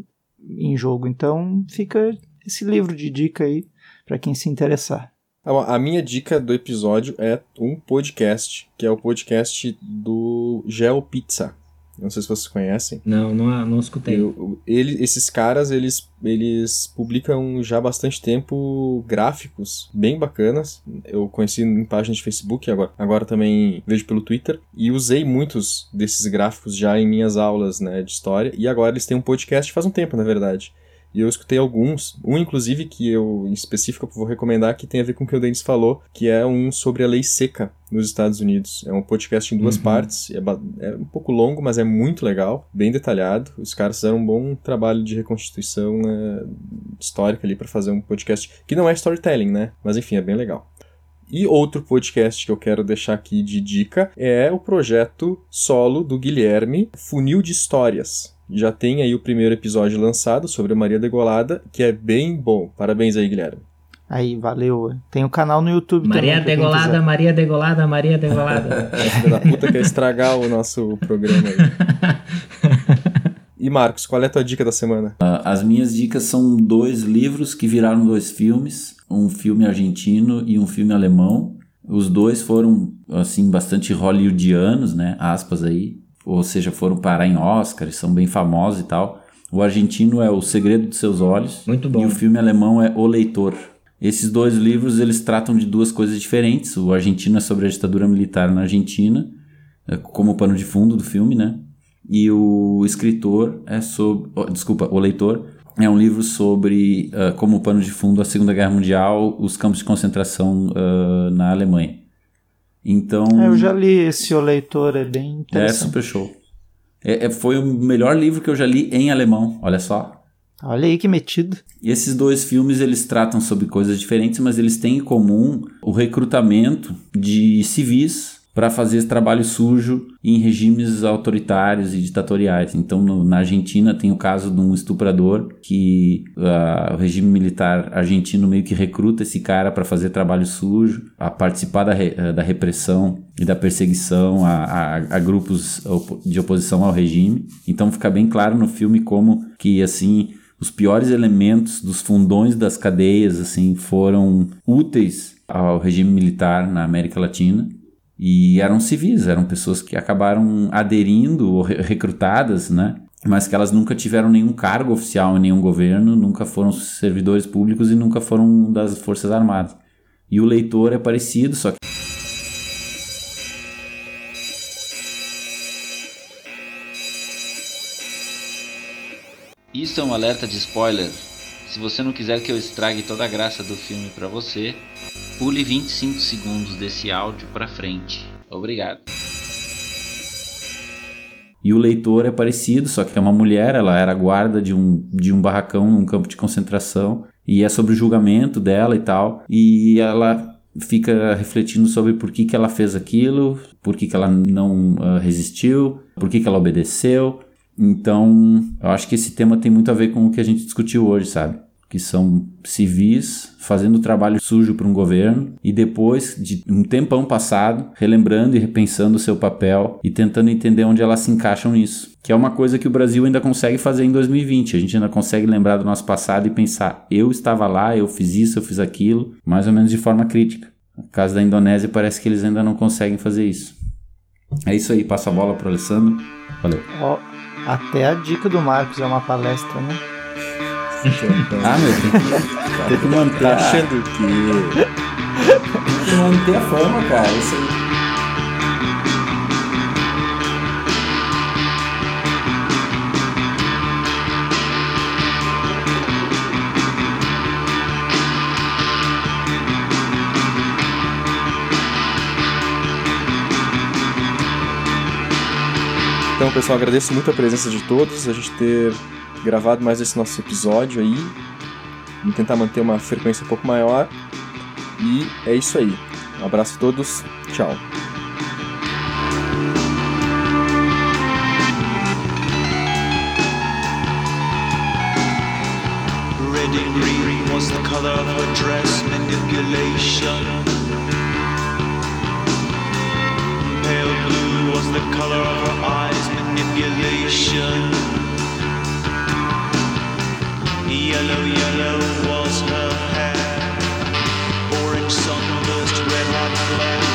em jogo. Então, fica esse livro de dica aí para quem se interessar. A minha dica do episódio é um podcast, que é o podcast do GeoPizza. Não sei se vocês conhecem. Não, não, não escutei. Eu, ele, esses caras, eles, eles publicam já há bastante tempo gráficos bem bacanas. Eu conheci em páginas de Facebook, agora, agora também vejo pelo Twitter. E usei muitos desses gráficos já em minhas aulas né, de história. E agora eles têm um podcast faz um tempo, na verdade. E eu escutei alguns, um inclusive que eu em específico vou recomendar que tem a ver com o que o Denis falou, que é um sobre a lei seca nos Estados Unidos. É um podcast em duas Uhum. partes, é, é um pouco longo, mas é muito legal, bem detalhado. Os caras fizeram um bom trabalho de reconstituição é, histórica ali para fazer um podcast que não é storytelling, né? Mas enfim, é bem legal. E outro podcast que eu quero deixar aqui de dica é o projeto solo do Guilherme, Funil de Histórias. Já tem aí o primeiro episódio lançado sobre a Maria Degolada, que é bem bom. Parabéns aí, Guilherme. Aí, valeu. Tem o canal no YouTube Maria também. Degolada. Maria Degolada, Maria Degolada. Filha da puta quer estragar o nosso programa aí. E Marcos, qual é a tua dica da semana? Ah, As minhas dicas são dois livros que viraram dois filmes, um filme argentino e um filme alemão. Os dois foram assim bastante hollywoodianos, né, aspas aí, ou seja, foram parar em Oscar, são bem famosos e tal. O argentino é O Segredo de Seus Olhos Muito bom. e o filme alemão é O Leitor. Esses dois livros eles tratam de duas coisas diferentes. O argentino é sobre a ditadura militar na Argentina, é, como pano de fundo do filme, né? E o escritor é sobre. oh, desculpa, o leitor é um livro sobre, ah, como pano de fundo, a Segunda Guerra Mundial, os campos de concentração ah, na Alemanha. Então. É, eu já li esse O Leitor, é bem É interessante. super show. É, é- foi o melhor livro que eu já li em alemão, olha só. Olha aí que metido. E esses dois filmes eles tratam sobre coisas diferentes, mas eles têm em comum o recrutamento de civis para fazer esse trabalho sujo em regimes autoritários e ditatoriais. Então, no- na Argentina tem o caso de um estuprador que ah, o regime militar argentino meio que recruta esse cara para fazer trabalho sujo, a participar da, re- eh, da repressão e da perseguição a, a- a grupos de oposição ao regime. Então, fica bem claro no filme como que assim os piores elementos dos fundões das cadeias assim foram úteis ao regime militar na América Latina e eram civis, eram pessoas que acabaram aderindo ou re- recrutadas, né? Mas que elas nunca tiveram nenhum cargo oficial em nenhum governo, nunca foram servidores públicos e nunca foram das Forças Armadas. E o leitor é parecido, só que Isso é um alerta de spoiler. Se você não quiser que eu estrague toda a graça do filme pra você, pule 25 segundos desse áudio pra frente. Obrigado. E o leitor é parecido, só que é uma mulher, ela era guarda de um, de um barracão num campo de concentração, e é sobre o julgamento dela e tal, e ela fica refletindo sobre por que, que ela fez aquilo, por que, que ela não ah, resistiu, por que, que ela obedeceu. Então, eu acho que esse tema tem muito a ver com o que a gente discutiu hoje, sabe? Que são civis fazendo trabalho sujo para um governo e depois de um tempão passado, relembrando e repensando o seu papel e tentando entender onde elas se encaixam nisso. Que é uma coisa que o Brasil ainda consegue fazer em 2020. A gente ainda consegue lembrar do nosso passado e pensar: eu estava lá, eu fiz isso, eu fiz aquilo, mais ou menos de forma crítica. No caso da Indonésia, parece que eles ainda não conseguem fazer isso. É isso aí, passo a bola para Alessandro. Valeu. Ó, até a dica do Marcos é uma palestra, né? Ah, meu, tem que, tem que manter, Tá a, achando que. tem que manter a fama, cara. Isso aí. Então, pessoal, agradeço muito a presença de todos, a gente ter gravado mais esse nosso episódio aí. Vamos tentar manter uma frequência um pouco maior. E é isso aí. Um abraço a todos. Tchau. Red and green was the color of her dress, manipulation. Yellow, yellow was her hair. Orange sunburst, red hot flame,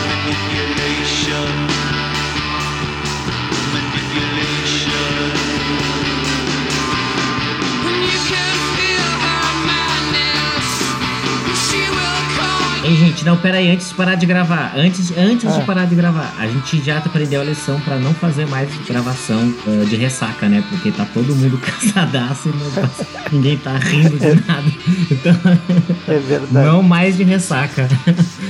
gente, não, peraí, antes de parar de gravar, antes, antes Ah. de parar de gravar, a gente já aprendeu a lição pra não fazer mais gravação eh, de ressaca, né? Porque tá todo mundo cansadaço e não- ninguém tá rindo de nada. Então, É verdade. não mais de ressaca.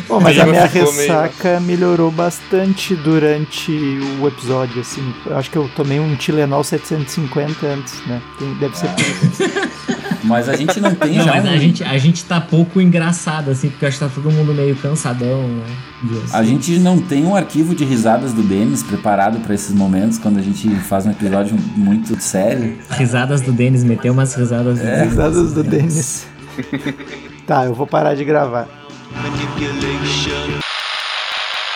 Bom, mas A minha ficou meio- ressaca melhorou bastante durante o episódio, assim. Eu acho que eu tomei um Tilenol 750 antes, né? Deve ser por isso. Mas a gente não tem Não, já mas um- a gente, a gente tá pouco engraçado, assim, porque acho que tá todo mundo meio cansadão, né? De- A gente não tem um arquivo de risadas do Denis preparado pra esses momentos quando a gente faz um episódio muito sério. Risadas do Denis, meteu umas risadas do Denis. Risadas do Denis. Tá, eu vou parar de gravar. Manipulation